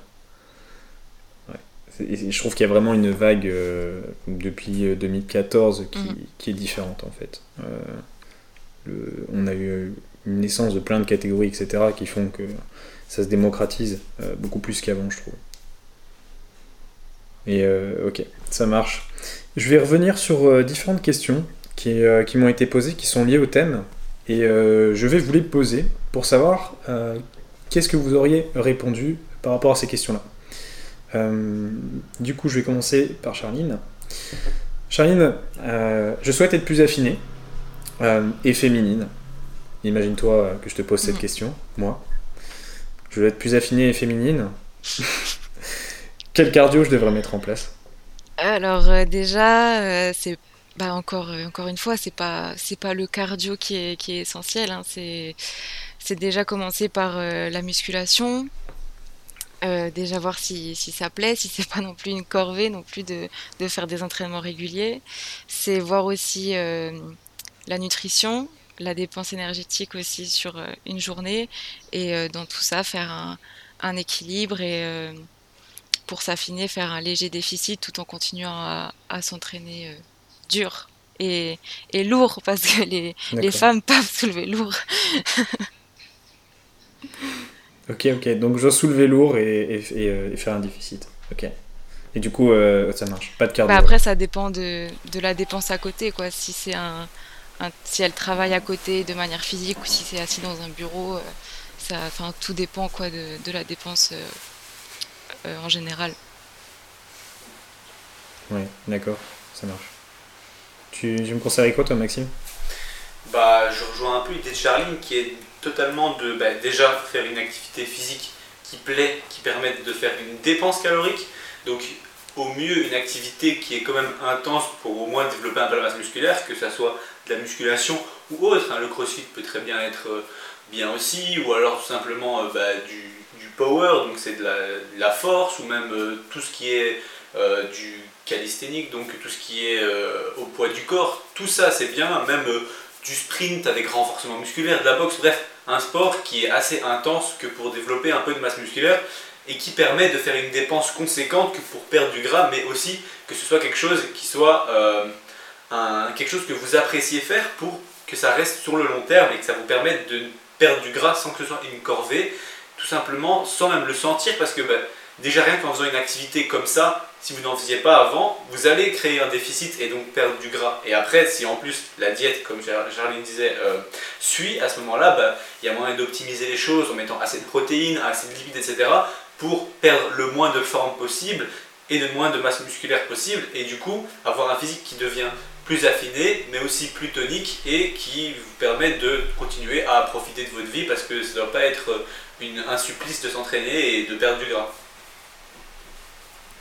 je trouve qu'il y a vraiment une vague euh, depuis 2014 euh, mhm. qui, est différente en fait. Euh, on a eu une naissance de plein de catégories, etc., qui font que ça se démocratise beaucoup plus qu'avant, je trouve. Et ok, ça marche. Je vais revenir sur différentes questions qui, qui m'ont été posées, qui sont liées au thème. Et je vais vous les poser pour savoir qu'est-ce que vous auriez répondu par rapport à ces questions-là. Euh, du coup, je vais commencer par Charline. Charline, euh, je souhaite être plus affinée euh, et féminine. Imagine-toi que je te pose cette mhm. question, moi. Je veux être plus affinée et féminine. [LAUGHS] Quel cardio je devrais mettre en place? Alors déjà, c'est bah encore encore une fois, c'est pas c'est pas le cardio qui est qui est essentiel. Hein. c'est c'est déjà commencer par la musculation, euh, déjà voir si, si, ça plaît, si c'est [LAUGHS] pas non plus une corvée non plus de, de faire des entraînements réguliers. C'est voir aussi euh, la nutrition, la dépense énergétique aussi sur euh, une journée et dans tout ça faire un, un équilibre et pour s'affiner faire un léger déficit tout en continuant à, à s'entraîner dur et, et, lourd parce que les, les femmes [LAUGHS] peuvent soulever lourd. [LAUGHS] Ok, ok. Donc je dois soulever lourd et, euh, faire un déficit. Ok. Et du coup, euh, ça marche. Pas de cardio. Bah après, ça dépend de, de, la dépense à côté, quoi. Si c'est un, si elle travaille à côté de manière physique ou si c'est assis dans un bureau, euh, ça, enfin, tout dépend quoi de, de la dépense en général. Ouais, d'accord, ça marche. Tu, me conseillerais quoi toi Maxime? Bah je rejoins un peu l'idée de Charline qui est totalement de bah, déjà faire une activité physique qui plaît, qui permette de faire une dépense calorique. Donc au mieux une activité qui est quand même intense pour au moins développer un peu la masse musculaire, que ce soit de la musculation ou autre. Hein. Le crossfit peut très bien être euh, bien aussi, ou alors tout simplement euh, bah, du, power, donc c'est de, la, force, ou même euh, tout ce qui est du calisthénique, donc tout ce qui est au poids du corps. Tout ça c'est bien, même du sprint avec renforcement musculaire, de la boxe, bref, un sport qui est assez intense que pour développer un peu de masse musculaire et qui permet de faire une dépense conséquente que pour perdre du gras, mais aussi que ce soit quelque chose qui soit euh, quelque chose que vous appréciez faire pour que ça reste sur le long terme et que ça vous permette de perdre du gras sans que ce soit une corvée, tout simplement sans même le sentir parce que ben, déjà rien qu'en faisant une activité comme ça, si vous n'en faisiez pas avant, vous allez créer un déficit et donc perdre du gras. Et après, si en plus la diète, comme Charline disait, euh, suit, à ce moment-là, ben, il y a moyen d'optimiser les choses en mettant assez de protéines, assez de lipides, etc pour perdre le moins de forme possible et le moins de masse musculaire possible et du coup avoir un physique qui devient plus affiné mais aussi plus tonique et qui vous permet de continuer à profiter de votre vie parce que ça ne doit pas être une, un supplice de s'entraîner et de perdre du gras.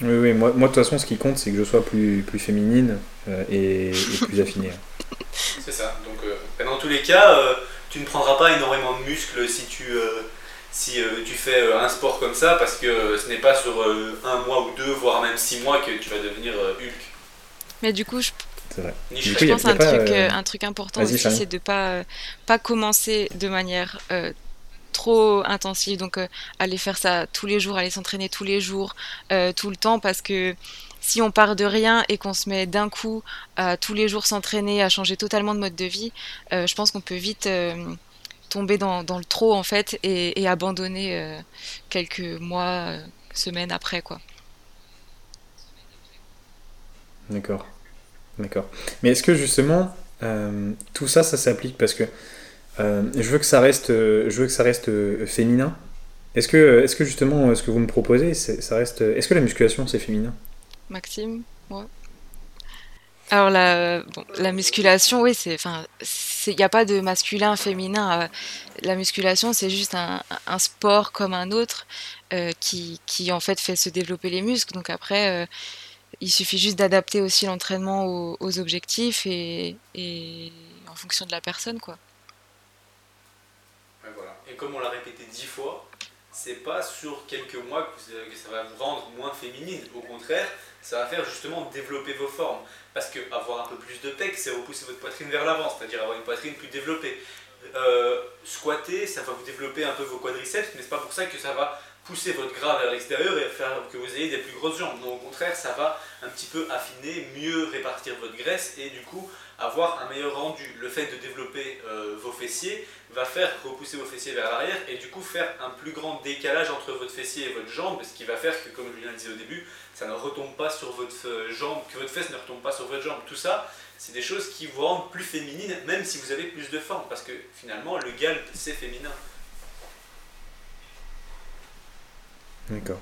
Oui, oui, moi, moi de toute façon ce qui compte c'est que je sois plus, plus féminine euh, et, plus [LAUGHS] affinée. c'est ça, donc euh, dans tous les cas euh, tu ne prendras pas énormément de muscles si tu si euh, tu fais euh, un sport comme ça, parce que ce n'est pas sur euh, un mois ou deux, voire même six mois que tu vas devenir Hulk. Mais du coup, je, pense un, truc, un truc important aussi, c'est de ne pas, pas commencer de manière trop intensive, donc aller faire ça tous les jours, aller s'entraîner tous les jours, tout le temps, parce que si on part de rien et qu'on se met d'un coup à tous les jours s'entraîner, à changer totalement de mode de vie, je pense qu'on peut vite tomber dans, le trop en fait et, abandonner euh, quelques mois, euh, semaines après quoi. D'accord, d'accord. Mais est-ce que justement euh, tout ça, ça s'applique parce que je veux que ça reste, je veux que ça reste féminin. Est-ce que, est-ce que justement, ce que vous me proposez, ça reste, est-ce que la musculation c'est féminin? Maxime, moi? Alors la, la musculation, oui, c'est, enfin, il n'y a pas de masculin, féminin. Euh, la musculation, c'est juste un, sport comme un autre euh, qui, qui, en fait fait se développer les muscles. Donc après, euh, il suffit juste d'adapter aussi l'entraînement aux, objectifs et, en fonction de la personne, quoi. Comme on l'a répété dix fois, c'est pas sur quelques mois que, ça va vous rendre moins féminine. Au contraire, ça va faire justement développer vos formes. Parce que avoir un peu plus de pec, c'est repousser votre poitrine vers l'avant, c'est-à-dire avoir une poitrine plus développée. Euh, squatter, ça va vous développer un peu vos quadriceps, mais c'est pas pour ça que ça va pousser votre gras vers l'extérieur et faire que vous ayez des plus grosses jambes. Non, au contraire, ça va un petit peu affiner, mieux répartir votre graisse et du coup avoir un meilleur rendu. Le fait de développer euh, vos fessiers va faire repousser vos fessiers vers l'arrière et du coup faire un plus grand décalage entre votre fessier et votre jambe, ce qui va faire que, comme de dire au début, ça ne retombe pas sur votre euh, jambe, que votre fesse ne retombe pas sur votre jambe. Tout ça, c'est des choses qui vous rendent plus féminine, même si vous avez plus de forme, parce que finalement, le galp, c'est féminin. D'accord.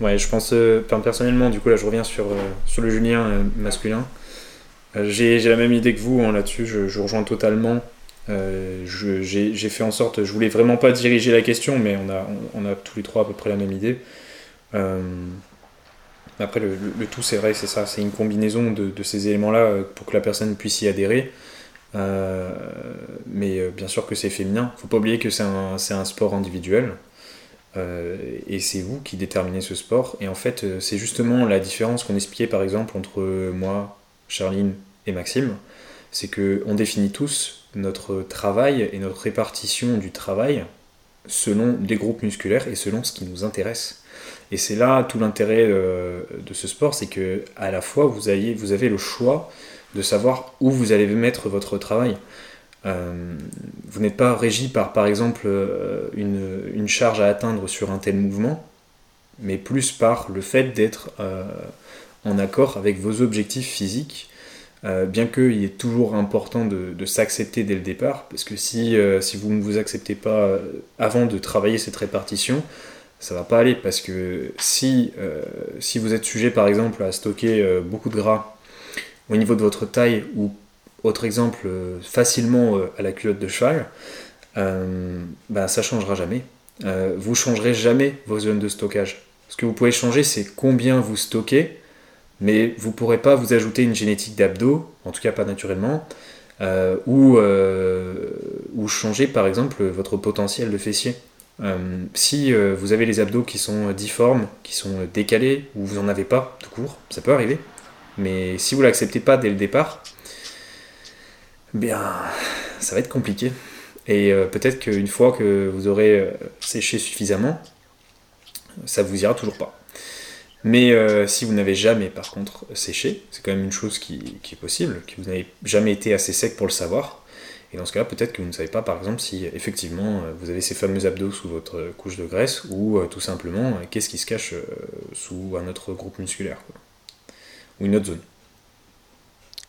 Ouais, je pense, euh, personnellement, du coup, là, je reviens sur, sur le Julien masculin. J'ai la même idée que vous hein, là-dessus, je, je, rejoins totalement. j'ai fait en sorte, je voulais vraiment pas diriger la question, mais on a, on, a tous les trois à peu près la même idée. après, le, tout, c'est vrai, c'est ça, c'est une combinaison de, ces éléments-là pour que la personne puisse y adhérer. mais bien sûr que c'est féminin. Faut pas oublier que c'est un, un, sport individuel. Euh, et c'est vous qui déterminez ce sport. Et en fait, euh, c'est justement la différence qu'on expliquait par exemple entre moi, Charline et Maxime. C'est qu'on définit tous notre travail et notre répartition du travail selon des groupes musculaires et selon ce qui nous intéresse. Et c'est là tout l'intérêt euh, de ce sport, c'est que à la fois vous, avez le choix de savoir où vous allez mettre votre travail. Euh, vous n'êtes pas régi par, par exemple, euh, une, charge à atteindre sur un tel mouvement, mais plus par le fait d'être en accord avec vos objectifs physiques, bien qu'il est toujours important de, s'accepter dès le départ, parce que si, si vous ne vous acceptez pas avant de travailler cette répartition, ça va pas aller parce que si, euh, vous êtes sujet par exemple à stocker euh, beaucoup de gras au niveau de votre taille ou autre exemple euh, facilement à la culotte de cheval, bah, ça changera jamais. vous changerez jamais vos zones de stockage. Ce que vous pouvez changer c'est combien vous stockez, mais vous pourrez pas vous ajouter une génétique d'abdos, en tout cas pas naturellement, ou, ou changer par exemple votre potentiel de fessier. Euh, si euh, vous avez les abdos qui sont difformes, qui sont décalés, ou vous n'en avez pas tout court, ça peut arriver. Mais si vous l'acceptez pas dès le départ, bien, ça va être compliqué. Et euh, peut-être qu'une fois que vous aurez séché suffisamment, ça vous ira toujours pas. Mais si vous n'avez jamais par contre séché, c'est quand même une chose qui, qui est possible, que vous n'avez jamais été assez sec pour le savoir, et dans ce cas, peut-être que vous ne savez pas, par exemple, si effectivement euh, vous avez ces fameux abdos sous votre couche de graisse, ou euh, tout simplement, euh, qu'est-ce qui se cache sous un autre groupe musculaire, ou une autre zone.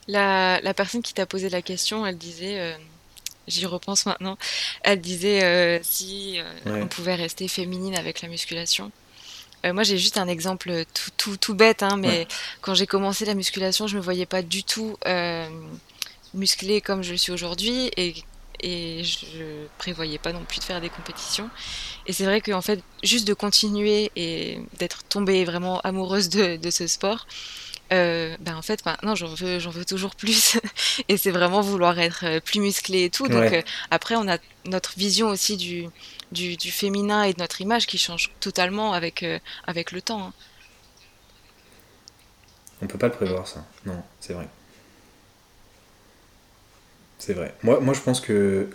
La, personne qui t'a posé la question, elle disait, j'y repense maintenant, elle disait si on pouvait rester féminine avec la musculation. Moi, j'ai juste un exemple tout, tout, tout bête, hein, mais quand j'ai commencé la musculation, je me voyais pas du tout musclé comme je le suis aujourd'hui et, et je prévoyais pas non plus de faire des compétitions. Et c'est vrai qu'en fait, juste de continuer et d'être tombée vraiment amoureuse de, de ce sport, euh, ben en fait maintenant j'en veux j'en veux toujours plus. [LAUGHS] Et c'est vraiment vouloir être euh, plus musclé et tout. Donc euh, après on a notre vision aussi du, du, du, féminin et de notre image qui change totalement avec avec le temps hein. on peut pas le prévoir ça non c'est vrai c'est vrai. Moi, moi, je pense que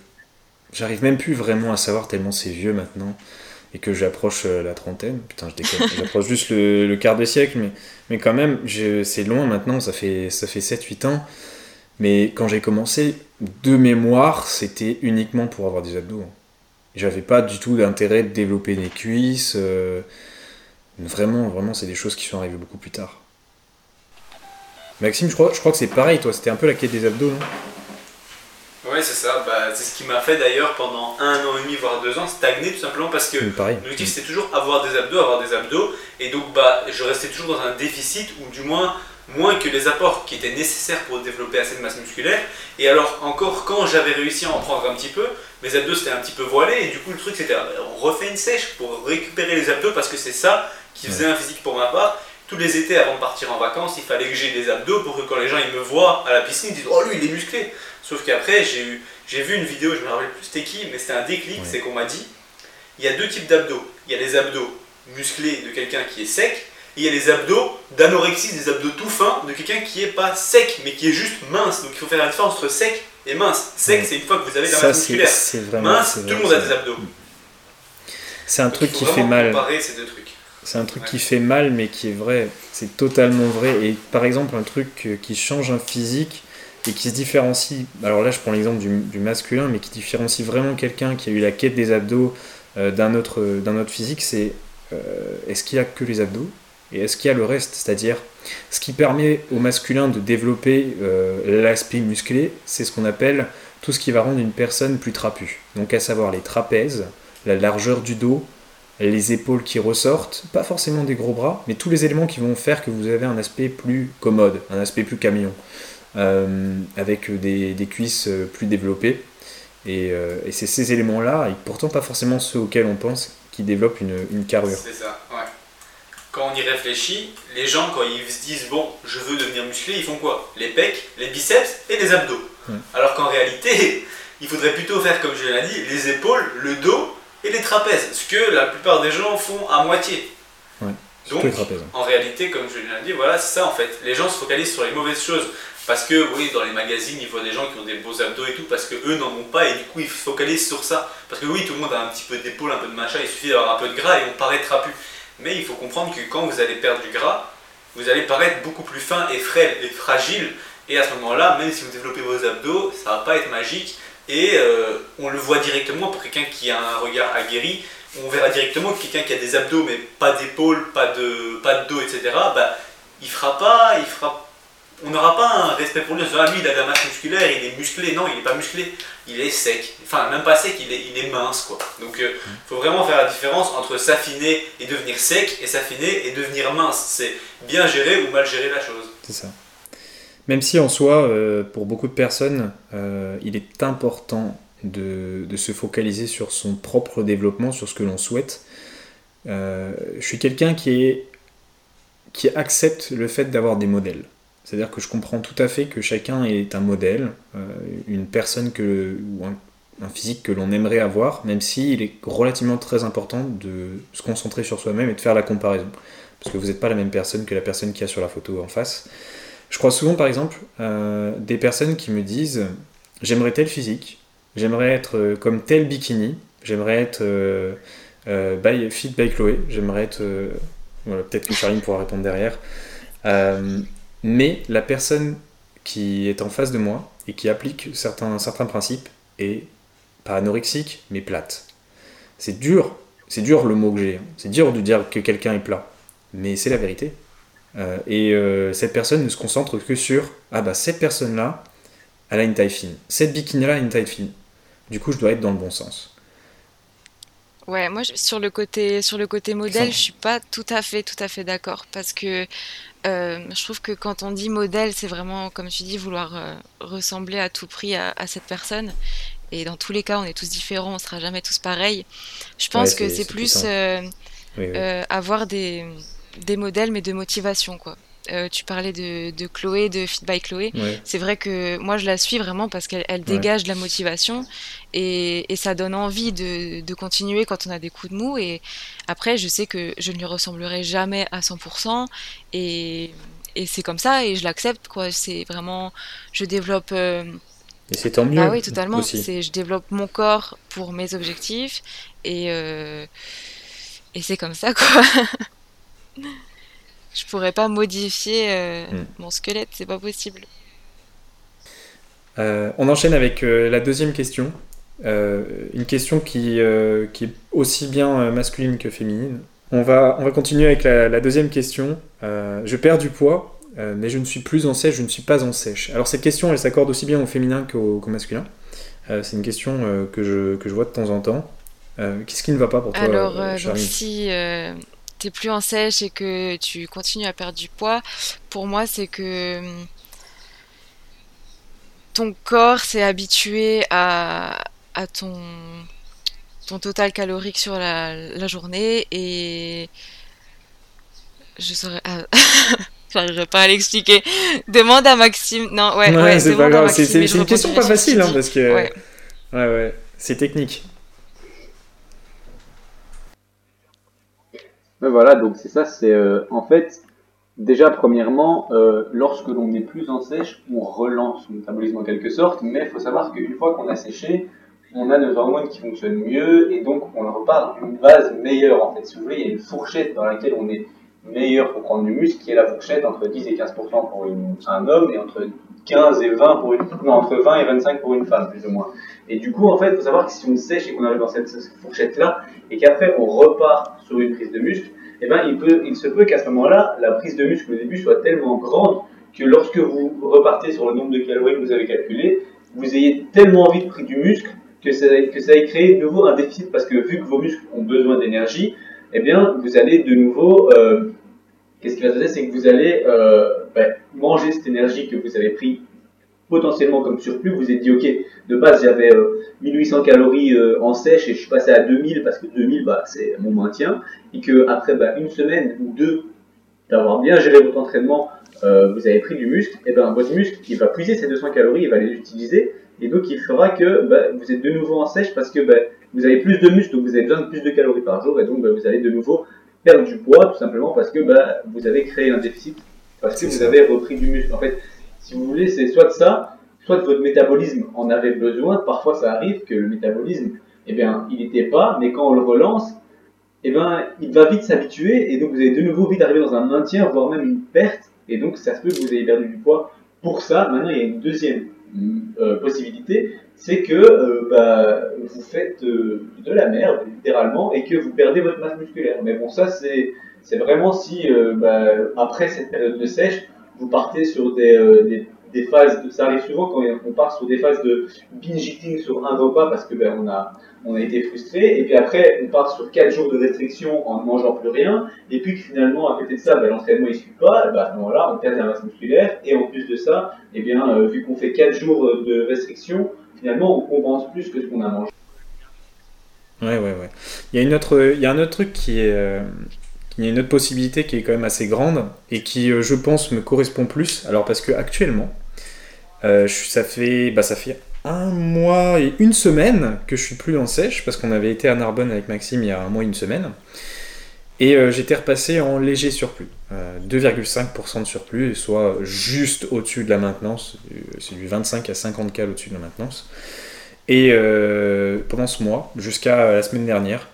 j'arrive même plus vraiment à savoir tellement c'est vieux maintenant et que j'approche euh, la trentaine. Putain, je déconne. [LAUGHS] j'approche juste le, quart de siècle, mais, mais quand même, c'est loin maintenant, ça fait, ça fait 7-8 ans. Mais quand j'ai commencé, de mémoire, c'était uniquement pour avoir des abdos. J'avais pas du tout d'intérêt de développer des cuisses. Euh, vraiment, vraiment, c'est des choses qui sont arrivées beaucoup plus tard. Maxime, je crois, je crois que c'est pareil, toi, c'était un peu la quête des abdos, non? Oui, c'est ça. Bah, c'est ce qui m'a fait d'ailleurs pendant un an et demi, voire deux ans, stagner tout simplement parce que l'objectif c'était toujours avoir des abdos, avoir des abdos. Et donc bah, je restais toujours dans un déficit ou du moins moins que les apports qui étaient nécessaires pour développer assez de masse musculaire. Et alors encore quand j'avais réussi à en prendre un petit peu, mes abdos c'était un petit peu voilé et du coup le truc c'était on refait une sèche pour récupérer les abdos parce que c'est ça qui faisait un physique pour ma part. Tous les étés avant de partir en vacances, il fallait que j'ai des abdos pour que quand les gens ils me voient à la piscine, ils disent oh lui il est musclé. Sauf qu'après, j'ai j'ai vu une vidéo, je me rappelle plus c'était qui, mais c'était un déclic, c'est qu'on m'a dit, il y a deux types d'abdos. Il y a les abdos musclés de quelqu'un qui est sec, et il y a les abdos d'anorexie, des abdos tout fins de quelqu'un qui est pas sec, mais qui est juste mince. Donc il faut faire la différence entre sec et mince. Sec, c'est une fois que vous avez la masse musculaire. mince, tout le monde a des abdos. C'est un truc qui fait mal. C'est un truc qui fait mal, mais qui est vrai. C'est totalement vrai. Et par exemple, un truc qui change un physique, et qui se différencie, alors là je prends l'exemple du, masculin, mais qui différencie vraiment quelqu'un qui a eu la quête des abdos euh, d'un autre, d'un autre physique, c'est euh, est-ce qu'il a que les abdos? Et est-ce qu'il y a le reste C'est-à-dire, ce qui permet au masculin de développer euh, l'aspect musclé, c'est ce qu'on appelle tout ce qui va rendre une personne plus trapue. Donc à savoir les trapèzes, la largeur du dos, les épaules qui ressortent, pas forcément des gros bras, mais tous les éléments qui vont faire que vous avez un aspect plus commode, un aspect plus camion. Euh, avec des, cuisses euh, plus développées. Et, c'est ces éléments-là, et pourtant pas forcément ceux auxquels on pense, qui développent une, une carrure. C'est ça. Quand on y réfléchit, les gens, quand ils se disent bon, je veux devenir musclé, ils font quoi? Les pecs, les biceps et les abdos. Alors qu'en réalité, [LAUGHS] il faudrait plutôt faire, comme je l'ai dit, les épaules, le dos et les trapèzes, ce que la plupart des gens font à moitié. Ouais. Donc, en réalité, comme je l'ai dit, voilà, c'est ça en fait. Les gens se focalisent sur les mauvaises choses. Parce que oui, dans les magazines, ils voient des gens qui ont des beaux abdos et tout, parce que eux n'en ont pas, et du coup ils se focalisent sur ça. Parce que oui, tout le monde a un petit peu d'épaule, un peu de machin, il suffit d'avoir un peu de gras et on paraît trapu. Mais il faut comprendre que quand vous allez perdre du gras, vous allez paraître beaucoup plus fin et frêle et fragile. Et à ce moment-là, même si vous développez vos abdos, ça va pas être magique. Et euh, on le voit directement pour quelqu'un qui a un regard aguerri. On verra directement que quelqu'un qui a des abdos mais pas d'épaule, pas de, pas de dos, etc. Bah, il fera pas, il fera on n'aura pas un respect pour lui. On se dira, lui, il a de la masse musculaire, il est musclé. Non, il n'est pas musclé, il est sec. Enfin, même pas sec, il est, il est mince, quoi. Donc, il faut vraiment faire la différence entre s'affiner et devenir sec et s'affiner et devenir mince. C'est bien gérer ou mal gérer la chose. C'est ça. Même si en soi, pour beaucoup de personnes, il est important de, se focaliser sur son propre développement, sur ce que l'on souhaite. je suis quelqu'un qui accepte le fait d'avoir des modèles. C'est-à-dire que je comprends tout à fait que chacun est un modèle, euh, une personne que, ou un, physique que l'on aimerait avoir, même s'il est relativement très important de se concentrer sur soi-même et de faire la comparaison. Parce que vous n'êtes pas la même personne que la personne qui a sur la photo en face. Je crois souvent, par exemple, euh, des personnes qui me disent J'aimerais tel physique, j'aimerais être euh, comme tel bikini, j'aimerais être by, fit by Chloé, j'aimerais être Peut-être que Charline pourra répondre derrière. Mais la personne qui est en face de moi et qui applique certains, certains principes est pas anorexique, mais plate. C'est dur, c'est dur le mot que j'ai. Hein. C'est dur de dire que quelqu'un est plat, mais c'est la vérité. Euh, et euh, cette personne ne se concentre que sur ah bah cette personne-là, elle a une taille fine. Cette bikini-là a une taille fine. Du coup, je dois être dans le bon sens. Ouais, moi sur le côté sur le côté modèle, je suis pas tout à fait tout à fait d'accord parce que euh, je trouve que quand on dit modèle, c'est vraiment comme tu dis vouloir euh, ressembler à tout prix à, cette personne. Et dans tous les cas, on est tous différents, on sera jamais tous pareils. Je pense que c'est plus euh, avoir des des modèles mais de motivation quoi. Euh, tu parlais de, de, Chloé, de Fit by Chloé. C'est vrai que moi, je la suis vraiment parce qu'elle dégage de la motivation et, et, ça donne envie de, de, continuer quand on a des coups de mou. Et après, je sais que je ne lui ressemblerai jamais à 100% et, et c'est comme ça et je l'accepte. quoi. C'est vraiment, je développe. Euh, et c'est tant mieux. Ah oui, totalement. C'est, je développe mon corps pour mes objectifs et, euh, et c'est comme ça, quoi. [LAUGHS] je pourrais pas modifier euh, hmm. mon squelette, c'est pas possible. Euh, on enchaîne avec euh, la deuxième question. une question qui, qui, est aussi bien masculine que féminine. On va, on va continuer avec la, deuxième question. je perds du poids, mais je ne suis plus en sèche, je ne suis pas en sèche. Alors cette question, elle s'accorde aussi bien au féminin qu'au masculin. c'est une question que, je, que je vois de temps en temps. Qu'est-ce qui ne va pas pour toi Alors, si plus en sèche et que tu continues à perdre du poids, pour moi, c'est que hum, ton corps s'est habitué à, à ton, ton total calorique sur la, journée et je saurais. Ah, [LAUGHS] j'arriverai pas à l'expliquer. Demande à Maxime. Non, ouais, ouais, c'est pas grave. C'est une question pas facile, hein, parce que. Ouais, ouais, ouais. c'est technique. Voilà, donc c'est ça, c'est euh, en fait, déjà premièrement, euh, lorsque l'on est plus en sèche, on relance son métabolisme en quelque sorte, mais il faut savoir qu'une fois qu'on a séché, on a nos hormones qui fonctionnent mieux et donc on repart d'une base meilleure en fait. Si vous voulez, il y a une fourchette dans laquelle on est meilleur pour prendre du muscle, qui est la fourchette entre 10 et 15% pour un homme et entre 15 et 20 pour une, entre 20 et 25 pour une femme, plus ou moins. Et du coup, en fait, il faut savoir que si on sèche et qu'on arrive dans cette fourchette-là, et qu'après on repart sur une prise de muscle, eh ben, il, peut, il se peut qu'à ce moment-là, la prise de muscle au début soit tellement grande que lorsque vous repartez sur le nombre de calories que vous avez calculé, vous ayez tellement envie de prendre du muscle que ça, que ça ait créé de nouveau un déficit parce que vu que vos muscles ont besoin d'énergie, eh bien, vous allez de nouveau, euh, qu'est-ce qui va se passer, c'est que vous allez euh, ben, manger cette énergie que vous avez pris potentiellement comme surplus, vous vous êtes dit, ok, de base j'avais 1800 euh, calories en sèche et je suis passé à 2000 parce que 2000, bah, c'est mon maintien, et que après bah, une semaine ou deux d'avoir bien géré votre entraînement, vous avez pris du muscle, et ben votre muscle, va puiser ces 200 calories, il va les utiliser, et donc il fera que bah, vous êtes de nouveau en sèche parce que bah, vous avez plus de muscle, donc vous avez besoin de plus de calories par jour, et donc bah, vous allez de nouveau perdre du poids, tout simplement parce que vous avez créé un déficit, parce que vous avez repris du muscle. En fait, si vous voulez, c'est soit de ça, soit de votre métabolisme en avait besoin. Parfois, ça arrive que le métabolisme, eh bien, il n'était pas, mais quand on le relance, eh bien, il va vite s'habituer et donc vous allez de nouveau vite arriver dans un maintien, voire même une perte. Et donc, ça se peut que vous ayez perdu du poids. Pour ça, maintenant, il y a une deuxième euh, possibilité, c'est que euh, bah, vous faites euh, de la merde, littéralement, et que vous perdez votre masse musculaire. Mais bon, ça, c'est vraiment si, bah, après cette période de sèche, vous partez sur des, des, phases, de, ça arrive souvent quand on part sur des phases de binge eating sur un repas parce que ben, on a on a été frustré, et puis après, on part sur 4 jours de restriction en ne mangeant plus rien, et puis que finalement, à côté de ça, ben, l'entraînement ne suit pas, ben, à on perd la masse musculaire, et en plus de ça, et eh bien, euh, vu qu'on fait 4 jours de restriction, finalement, on compense plus que ce qu'on a mangé. Ouais, ouais, ouais. Il y a, une autre, il y a un autre truc qui est. Euh, il y a une autre possibilité qui est quand même assez grande et qui, euh, je pense, me correspond plus. Alors, parce que actuellement, ça, fait, bah, ça fait un mois et une semaine que je suis plus en sèche, parce qu'on avait été à Narbonne avec Maxime il y a un mois et une semaine. Et euh, j'étais repassé en léger surplus, 2,5% euh, de surplus, soit juste au-dessus de la maintenance, c'est du 25 à 50 cal au-dessus de la maintenance. Et euh, pendant ce mois, jusqu'à la semaine dernière,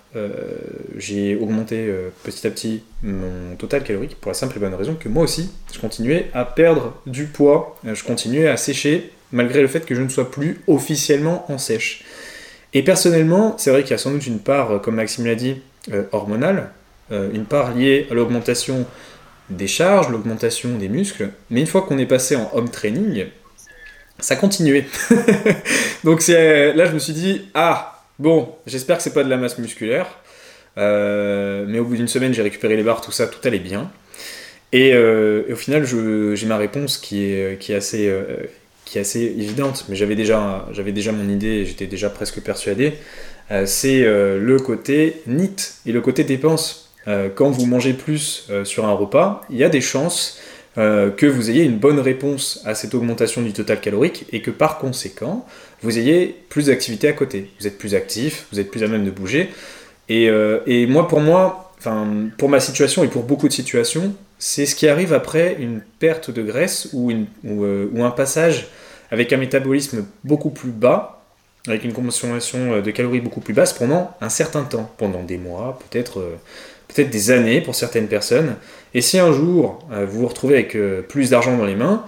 j'ai augmenté petit à petit mon total calorique pour la simple et bonne raison que moi aussi, je continuais à perdre du poids, je continuais à sécher malgré le fait que je ne sois plus officiellement en sèche. Et personnellement, c'est vrai qu'il y a sans doute une part, comme Maxime l'a dit, euh, hormonale, euh, une part liée à l'augmentation des charges, l'augmentation des muscles, mais une fois qu'on est passé en home training, ça continuait. [LAUGHS] Donc là, je me suis dit, ah, bon, j'espère que c'est pas de la masse musculaire, euh, mais au bout d'une semaine, j'ai récupéré les barres, tout ça, tout allait bien. Et, au final, j'ai ma réponse qui est, qui est assez, évidente, mais j'avais déjà, déjà mon idée j'étais déjà presque persuadé, euh, c'est euh, le côté NIT et le côté dépense. Euh, quand vous mangez plus sur un repas, il y a des chances que vous ayez une bonne réponse à cette augmentation du total calorique et que par conséquent, vous ayez plus d'activité à côté. Vous êtes plus actif, vous êtes plus à même de bouger. Et, et moi, pour moi, pour ma situation et pour beaucoup de situations, c'est ce qui arrive après une perte de graisse ou, une, ou, un passage avec un métabolisme beaucoup plus bas, avec une consommation euh, de calories beaucoup plus basse pendant un certain temps, pendant des mois, peut-être euh, peut-être des années pour certaines personnes. Et si un jour euh, vous vous retrouvez avec plus d'argent dans les mains,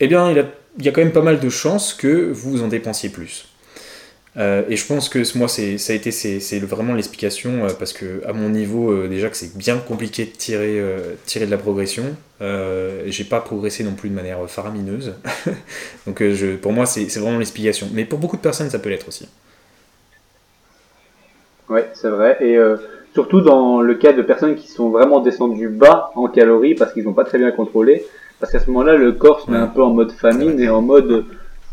eh bien il y, a, quand même pas mal de chances que vous en dépensiez plus. Euh, et je pense que moi, ça a été c'est, vraiment l'explication, euh, parce que à mon niveau, euh, déjà que c'est bien compliqué de tirer, de la progression, j'ai pas progressé non plus de manière faramineuse. [LAUGHS] Donc pour moi, c'est, vraiment l'explication. Mais pour beaucoup de personnes, ça peut l'être aussi. Ouais, c'est vrai. Et surtout dans le cas de personnes qui sont vraiment descendues bas en calories parce qu'ils n'ont pas très bien contrôlé. Parce qu'à ce moment-là, le corps se met un peu en mode famine et en mode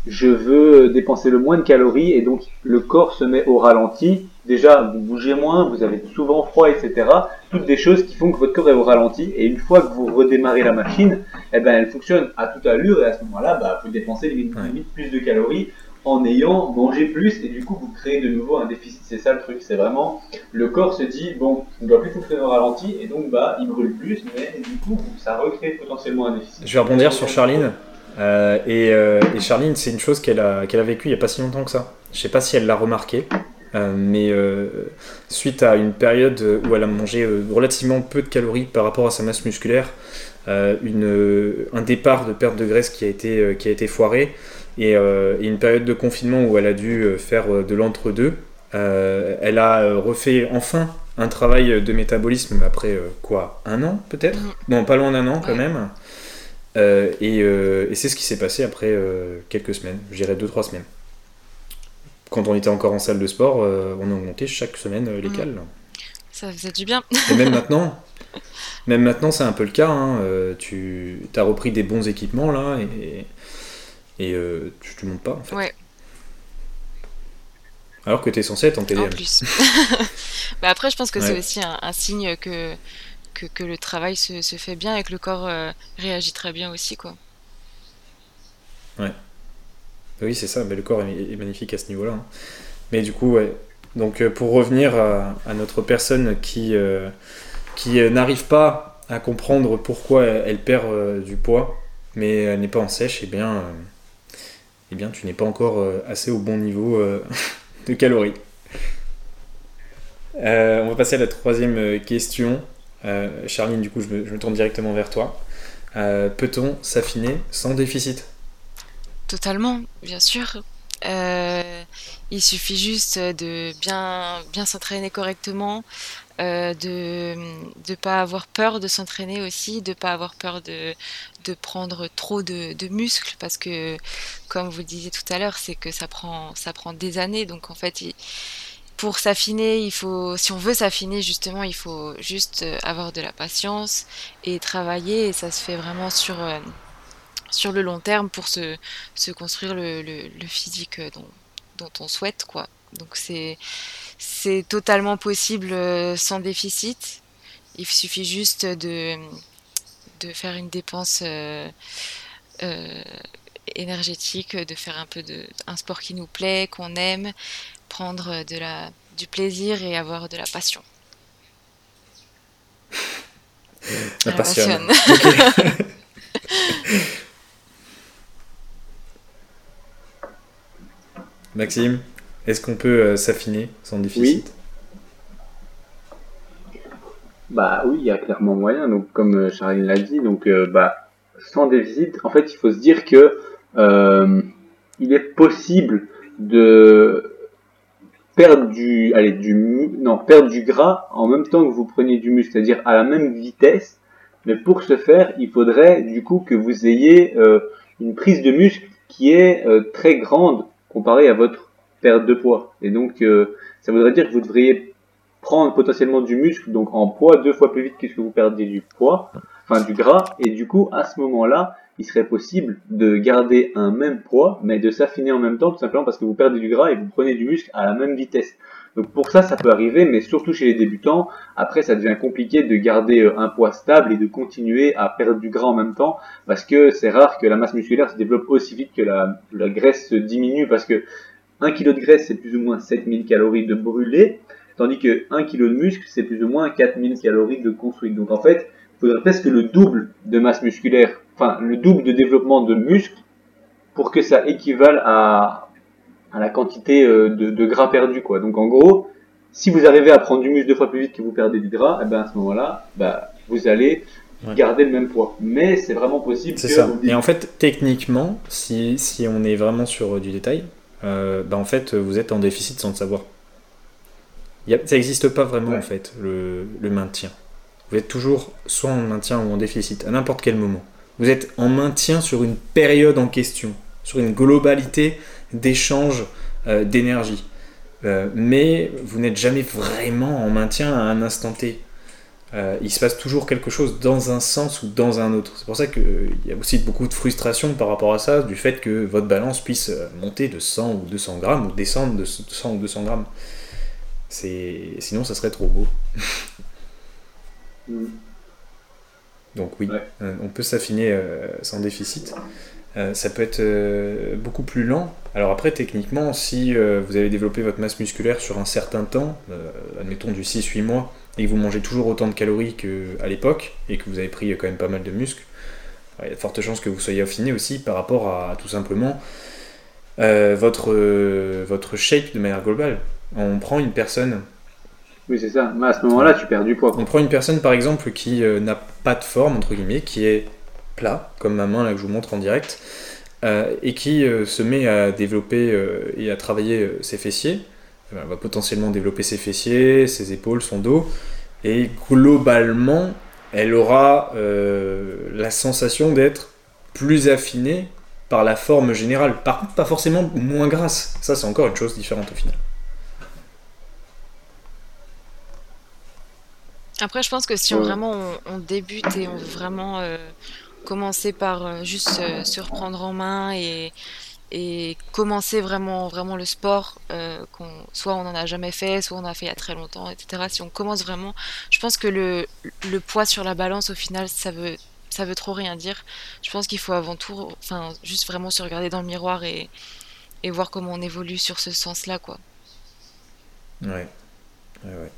je veux dépenser le moins de calories et donc le corps se met au ralenti. Déjà, vous bougez moins, vous avez souvent froid, etc. Toutes des choses qui font que votre corps est au ralenti et une fois que vous redémarrez la machine, eh ben, elle fonctionne à toute allure et à ce moment-là, bah, vous dépensez limite, plus de calories en ayant mangé plus et du coup vous créez de nouveau un déficit. C'est ça le truc, c'est vraiment le corps se dit bon, on doit plus fonctionner au ralenti et donc bah il brûle plus, mais du coup ça recrée potentiellement un déficit. Je vais rebondir sur Charline. Euh, euh, et, Charline, c'est une chose qu'elle a, qu'elle a vécue il n'y a pas si longtemps que ça. Je sais pas si elle l'a remarqué, euh, mais suite à une période où elle a mangé relativement peu de calories par rapport à sa masse musculaire, une, un départ de perte de graisse qui a été, qui a été foiré, et, une période de confinement où elle a dû faire de l'entre-deux, elle a refait enfin un travail de métabolisme après quoi Un an peut-être mm. Non, pas loin d'un an quand même. Euh, euh, et, c'est ce qui s'est passé après euh, quelques semaines, je dirais 2-3 semaines. Quand on était encore en salle de sport, on a augmenté chaque semaine les mm. cales. Ça faisait du bien. et même [LAUGHS] maintenant, même maintenant c'est un peu le cas. Hein, tu as repris des bons équipements là et, et tu ne montes pas en fait. Ouais. Alors que tu es censé être en TDM. En plus. [LAUGHS] bah après, je pense que c'est aussi un signe que que, le travail se, se, fait bien et que le corps euh, réagit très bien aussi. Quoi. Ouais. Oui, c'est ça, mais le corps est, magnifique à ce niveau-là. Hein. Mais du coup, ouais. Donc euh, pour revenir à, notre personne qui, euh, qui n'arrive pas à comprendre pourquoi elle perd du poids, mais elle n'est pas en sèche, eh bien, eh bien tu n'es pas encore assez au bon niveau [LAUGHS] de calories. on va passer à la troisième question. Euh, Charline, du coup, je me, tourne directement vers toi. Euh, peut-on s'affiner sans déficit? Totalement, bien sûr. Euh, il suffit juste de bien, bien s'entraîner correctement, euh, de ne pas avoir peur de s'entraîner aussi, de ne pas avoir peur de, de prendre trop de, de, muscles parce que, comme vous le disiez tout à l'heure, c'est que ça prend, ça prend des années. Donc en fait, pour s'affiner, il faut, si on veut s'affiner justement, il faut juste avoir de la patience et travailler. Et ça se fait vraiment sur, euh, sur le long terme pour se, se construire le, le, le physique dont, dont on souhaite, quoi. Donc c'est c'est totalement possible euh, sans déficit. Il suffit juste de, de faire une dépense euh, euh, énergétique, de faire un peu de un sport qui nous plaît, qu'on aime, prendre de la du plaisir et avoir de la passion. La, passion. [LAUGHS] Maxime est-ce qu'on peut euh, s'affiner sans déficit? Bah oui, il y a clairement moyen. Donc comme euh, Charline l'a dit, donc euh, bah sans déficit, en fait, il faut se dire que il est possible de perdre du, allez, du, non, perdre du gras en même temps que vous preniez du muscle, c'est-à-dire à la même vitesse. Mais pour ce faire, il faudrait du coup que vous ayez une prise de muscle qui est très grande comparée à votre perte de poids. Et donc, euh, ça voudrait dire que vous devriez prendre potentiellement du muscle, donc en poids, deux fois plus vite que ce que vous perdez du poids, enfin du gras. Et du coup, à ce moment-là, il serait possible de garder un même poids, mais de s'affiner en même temps, tout simplement parce que vous perdez du gras et vous prenez du muscle à la même vitesse. Donc pour ça, ça peut arriver, mais surtout chez les débutants, après ça devient compliqué de garder euh, un poids stable et de continuer à perdre du gras en même temps, parce que c'est rare que la masse musculaire se développe aussi vite que la, graisse se diminue, parce que 1 kg de graisse, c'est plus ou moins 7000 calories de brûlé, tandis que 1 kg de muscle, c'est plus ou moins 4000 calories de construit. Donc en fait, il faudrait presque le double de masse musculaire, enfin le double de développement de muscle pour que ça équivale à, à la quantité euh, de, de, gras perdu. Quoi. Donc en gros, si vous arrivez à prendre du muscle deux fois plus vite que vous perdez du gras, eh ben à ce moment-là, bah, vous allez garder le même poids. Mais c'est vraiment possible. C'est ça. Et en fait, techniquement, si, si on est vraiment sur euh, du détail, euh, bah en fait, vous êtes en déficit sans le savoir. ça n'existe pas vraiment, en fait, le, le, maintien. Vous êtes toujours soit en maintien ou en déficit, à n'importe quel moment. Vous êtes en maintien sur une période en question, sur une globalité d'échange euh, d'énergie. Euh, mais vous n'êtes jamais vraiment en maintien à un instant T. Euh, il se passe toujours quelque chose dans un sens ou dans un autre. C'est pour ça qu'il y a aussi beaucoup de frustration par rapport à ça, du fait que votre balance puisse monter de 100 ou 200 grammes ou descendre de 100 ou 200 grammes. Sinon, ça serait trop beau. [LAUGHS] Donc oui, on peut s'affiner sans déficit. Ça peut être beaucoup plus lent. Alors après, techniquement, si vous avez développé votre masse musculaire sur un certain temps, admettons du 6-8 mois, et que vous mangez toujours autant de calories qu'à l'époque, et que vous avez pris quand même pas mal de muscles, il y a de fortes chances que vous soyez affiné aussi par rapport à, tout simplement euh, votre, euh, votre shape de manière globale. On prend une personne. Oui, c'est ça. Mais à ce moment-là, tu perds du poids. On prend une personne, par exemple, qui euh, n'a pas de forme, entre guillemets, qui est plat, comme ma main là que je vous montre en direct, et qui se met à développer et à travailler ses fessiers elle va potentiellement développer ses fessiers, ses épaules, son dos, et globalement, elle aura euh, la sensation d'être plus affinée par la forme générale. Par contre, pas forcément moins grasse. Ça, c'est encore une chose différente au final. Après, je pense que si on, vraiment on, débute et on veut vraiment euh, commencer par euh, juste se reprendre en main et commencer vraiment vraiment le sport euh, soit on n'en a jamais fait soit on a fait il y a très longtemps etc si on commence vraiment je pense que le, poids sur la balance au final ça veut ça veut trop rien dire. Je pense qu'il faut avant tout enfin juste vraiment se regarder dans le miroir et, voir comment on évolue sur ce sens là quoi. Ouais, ouais, ouais.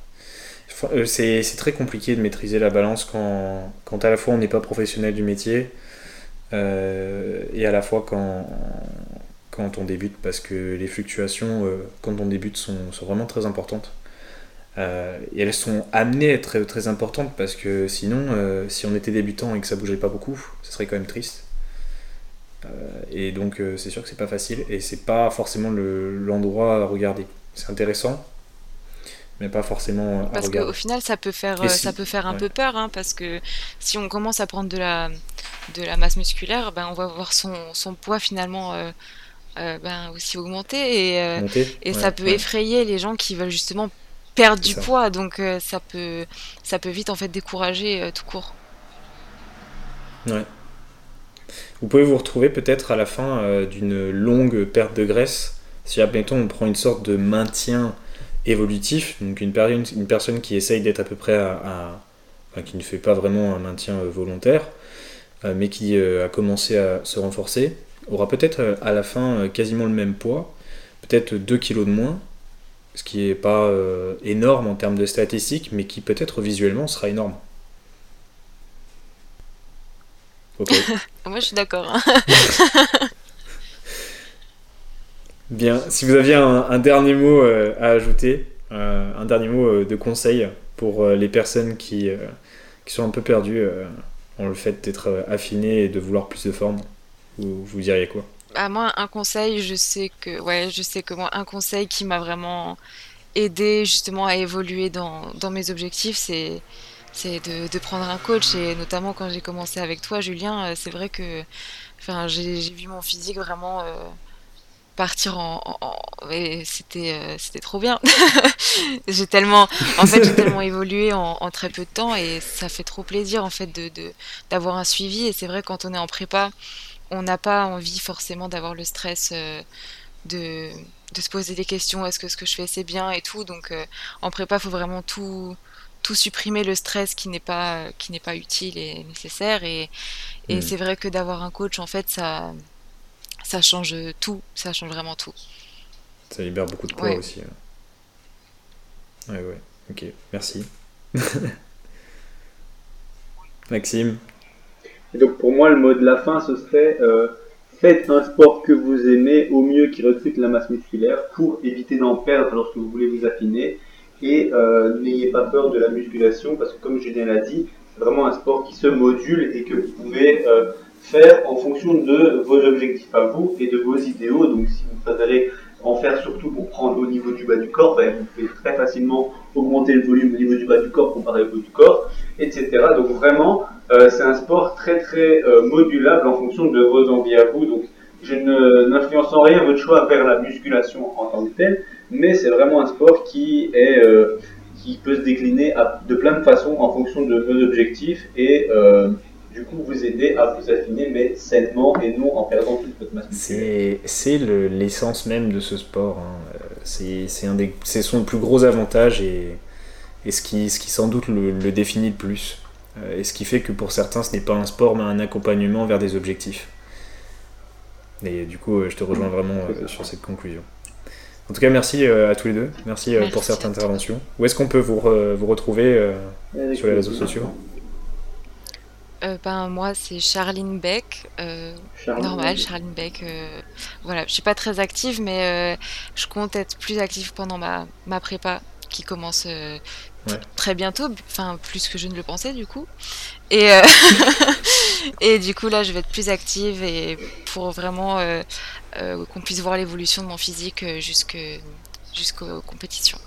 Euh, c'est, très compliqué de maîtriser la balance quand, à la fois on n'est pas professionnel du métier euh, et à la fois quand, on débute parce que les fluctuations euh, quand on débute sont, vraiment très importantes. Et elles sont amenées à être très, importantes parce que sinon, si on était débutant et que ça bougeait pas beaucoup, ce serait quand même triste. et donc, c'est sûr que c'est pas facile et c'est pas forcément l'endroit à regarder. C'est intéressant, mais pas forcément à Parce qu'au final, ça peut faire, ça peut faire un peu peur, hein, parce que si on commence à prendre de la, de la masse musculaire, ben, on va voir son, son poids finalement ben, aussi augmenter, et, et ça peut effrayer les gens qui veulent justement perdre du poids, donc ça, peut, ça peut vite en fait décourager tout court. Ouais. Vous pouvez vous retrouver peut-être à la fin euh, d'une longue perte de graisse. Si, admettons, on prend une sorte de maintien évolutif, donc une, une personne qui essaye d'être à peu près à, qui ne fait pas vraiment un maintien euh, volontaire, euh, mais qui a commencé à se renforcer, aura peut-être à la fin quasiment le même poids, peut-être 2 kg de moins, ce qui n'est pas énorme en termes de statistiques, mais qui peut-être visuellement sera énorme. [LAUGHS] Moi, je suis d'accord. Hein. [LAUGHS] Bien, si vous aviez un, dernier mot euh, à ajouter, euh, un dernier mot euh, de conseil pour les personnes qui, qui sont un peu perdues en le fait d'être affinées et de vouloir plus de forme, vous, diriez quoi? À bah, moi, un conseil, je sais que, ouais, je sais que moi, un conseil qui m'a vraiment aidé justement à évoluer dans, dans mes objectifs, c'est c'est de, prendre un coach. Et notamment quand j'ai commencé avec toi Julien euh, c'est vrai que enfin j'ai vu mon physique vraiment euh, partir en, c'était euh, c'était trop bien. [LAUGHS] J'ai tellement en fait j'ai tellement évolué en, très peu de temps et ça fait trop plaisir en fait de d'avoir un suivi. Et c'est vrai quand on est en prépa on n'a pas envie forcément d'avoir le stress de de se poser des questions. Est-ce que ce que je fais c'est bien et tout? Donc en prépa faut vraiment tout tout supprimer le stress qui n'est pas qui n'est pas utile et nécessaire. Et, et mm. c'est vrai que d'avoir un coach en fait ça ça change tout ça change vraiment tout. Ça libère beaucoup de poids aussi hein. ouais ouais. Ok merci. [LAUGHS] Maxime. Et donc pour moi le mot de la fin ce serait euh, faites un sport que vous aimez au mieux qui recrute la masse musculaire pour éviter d'en perdre lorsque vous voulez vous affiner. Et euh, n'ayez pas peur de la musculation parce que comme Julien l'a dit, c'est vraiment un sport qui se module et que vous pouvez euh, faire en fonction de vos objectifs à vous et de vos idéaux. Donc si vous préférez en faire surtout pour prendre au niveau du bas du corps, ben, vous pouvez très facilement augmenter le volume au niveau du bas du corps comparé au haut du corps, etc. Donc vraiment, euh, c'est un sport très très modulable en fonction de vos envies à vous. Donc je n'influence en rien votre choix vers la musculation en tant que telle, mais c'est vraiment un sport qui est euh, qui peut se décliner de plein de façons en fonction de vos objectifs et euh, du coup vous aider à vous affiner mais sainement et non en perdant toute votre masse C'est, c'est l'essence même de ce sport. Hein. C'est, c'est, un des, c'est son plus gros avantage et, et ce, qui, ce qui sans doute le, le, définit le plus. Euh, et ce qui fait que pour certains ce n'est pas un sport mais un accompagnement vers des objectifs. Et du coup je te rejoins vraiment sur cette conclusion. En tout cas, merci euh, à tous les deux. Merci, euh, pour cette intervention. Où est-ce qu'on peut vous, vous retrouver euh, sur les réseaux sociaux? Ben, moi, c'est Charline Beck. normal, Charline Beck. voilà, je suis pas très active, mais je compte être plus active pendant ma, ma prépa qui commence très bientôt, enfin plus que je ne le pensais du coup. Et, [LAUGHS] et du coup là je vais être plus active et pour vraiment euh, qu'on puisse voir l'évolution de mon physique euh, jusqu'aux compétitions.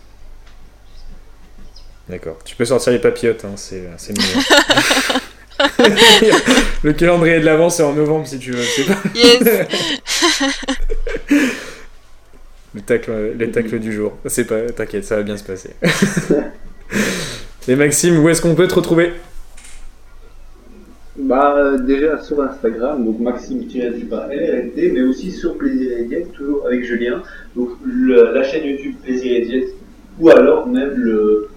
D'accord. Tu peux sortir les papillotes, hein, c'est mieux. [LAUGHS] le calendrier de l'avant, c'est en novembre si tu veux. Pas... Yes [LAUGHS] le, tacle, les tacles du jour. C'est pas, t'inquiète, ça va bien se passer. [LAUGHS] Et Maxime, où est-ce qu'on peut te retrouver? Bah, déjà sur Instagram, donc Maxime du par LRNT, mais aussi sur Plaisir et Diète, toujours avec Julien. Donc la chaîne YouTube Plaisir et Diète, ou alors même le,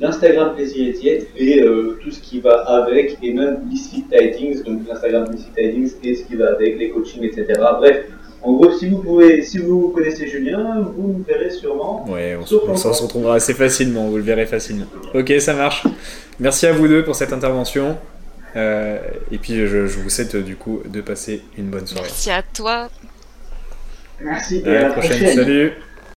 l'Instagram Plaisir et Diète et euh, tout ce qui va avec, et même Misfit Tidings, donc l'Instagram Misfit Tidings et ce qui va avec, les coachings, etc. Bref, en gros, si vous pouvez, si vous connaissez Julien, vous me verrez sûrement. Ouais, on, on s'en retrouvera assez facilement, vous le verrez facilement. Ok, ça marche. Merci à vous deux pour cette intervention. Euh, et puis je, vous souhaite du coup de passer une bonne soirée. Merci à toi. Merci. À, la prochaine. Salut.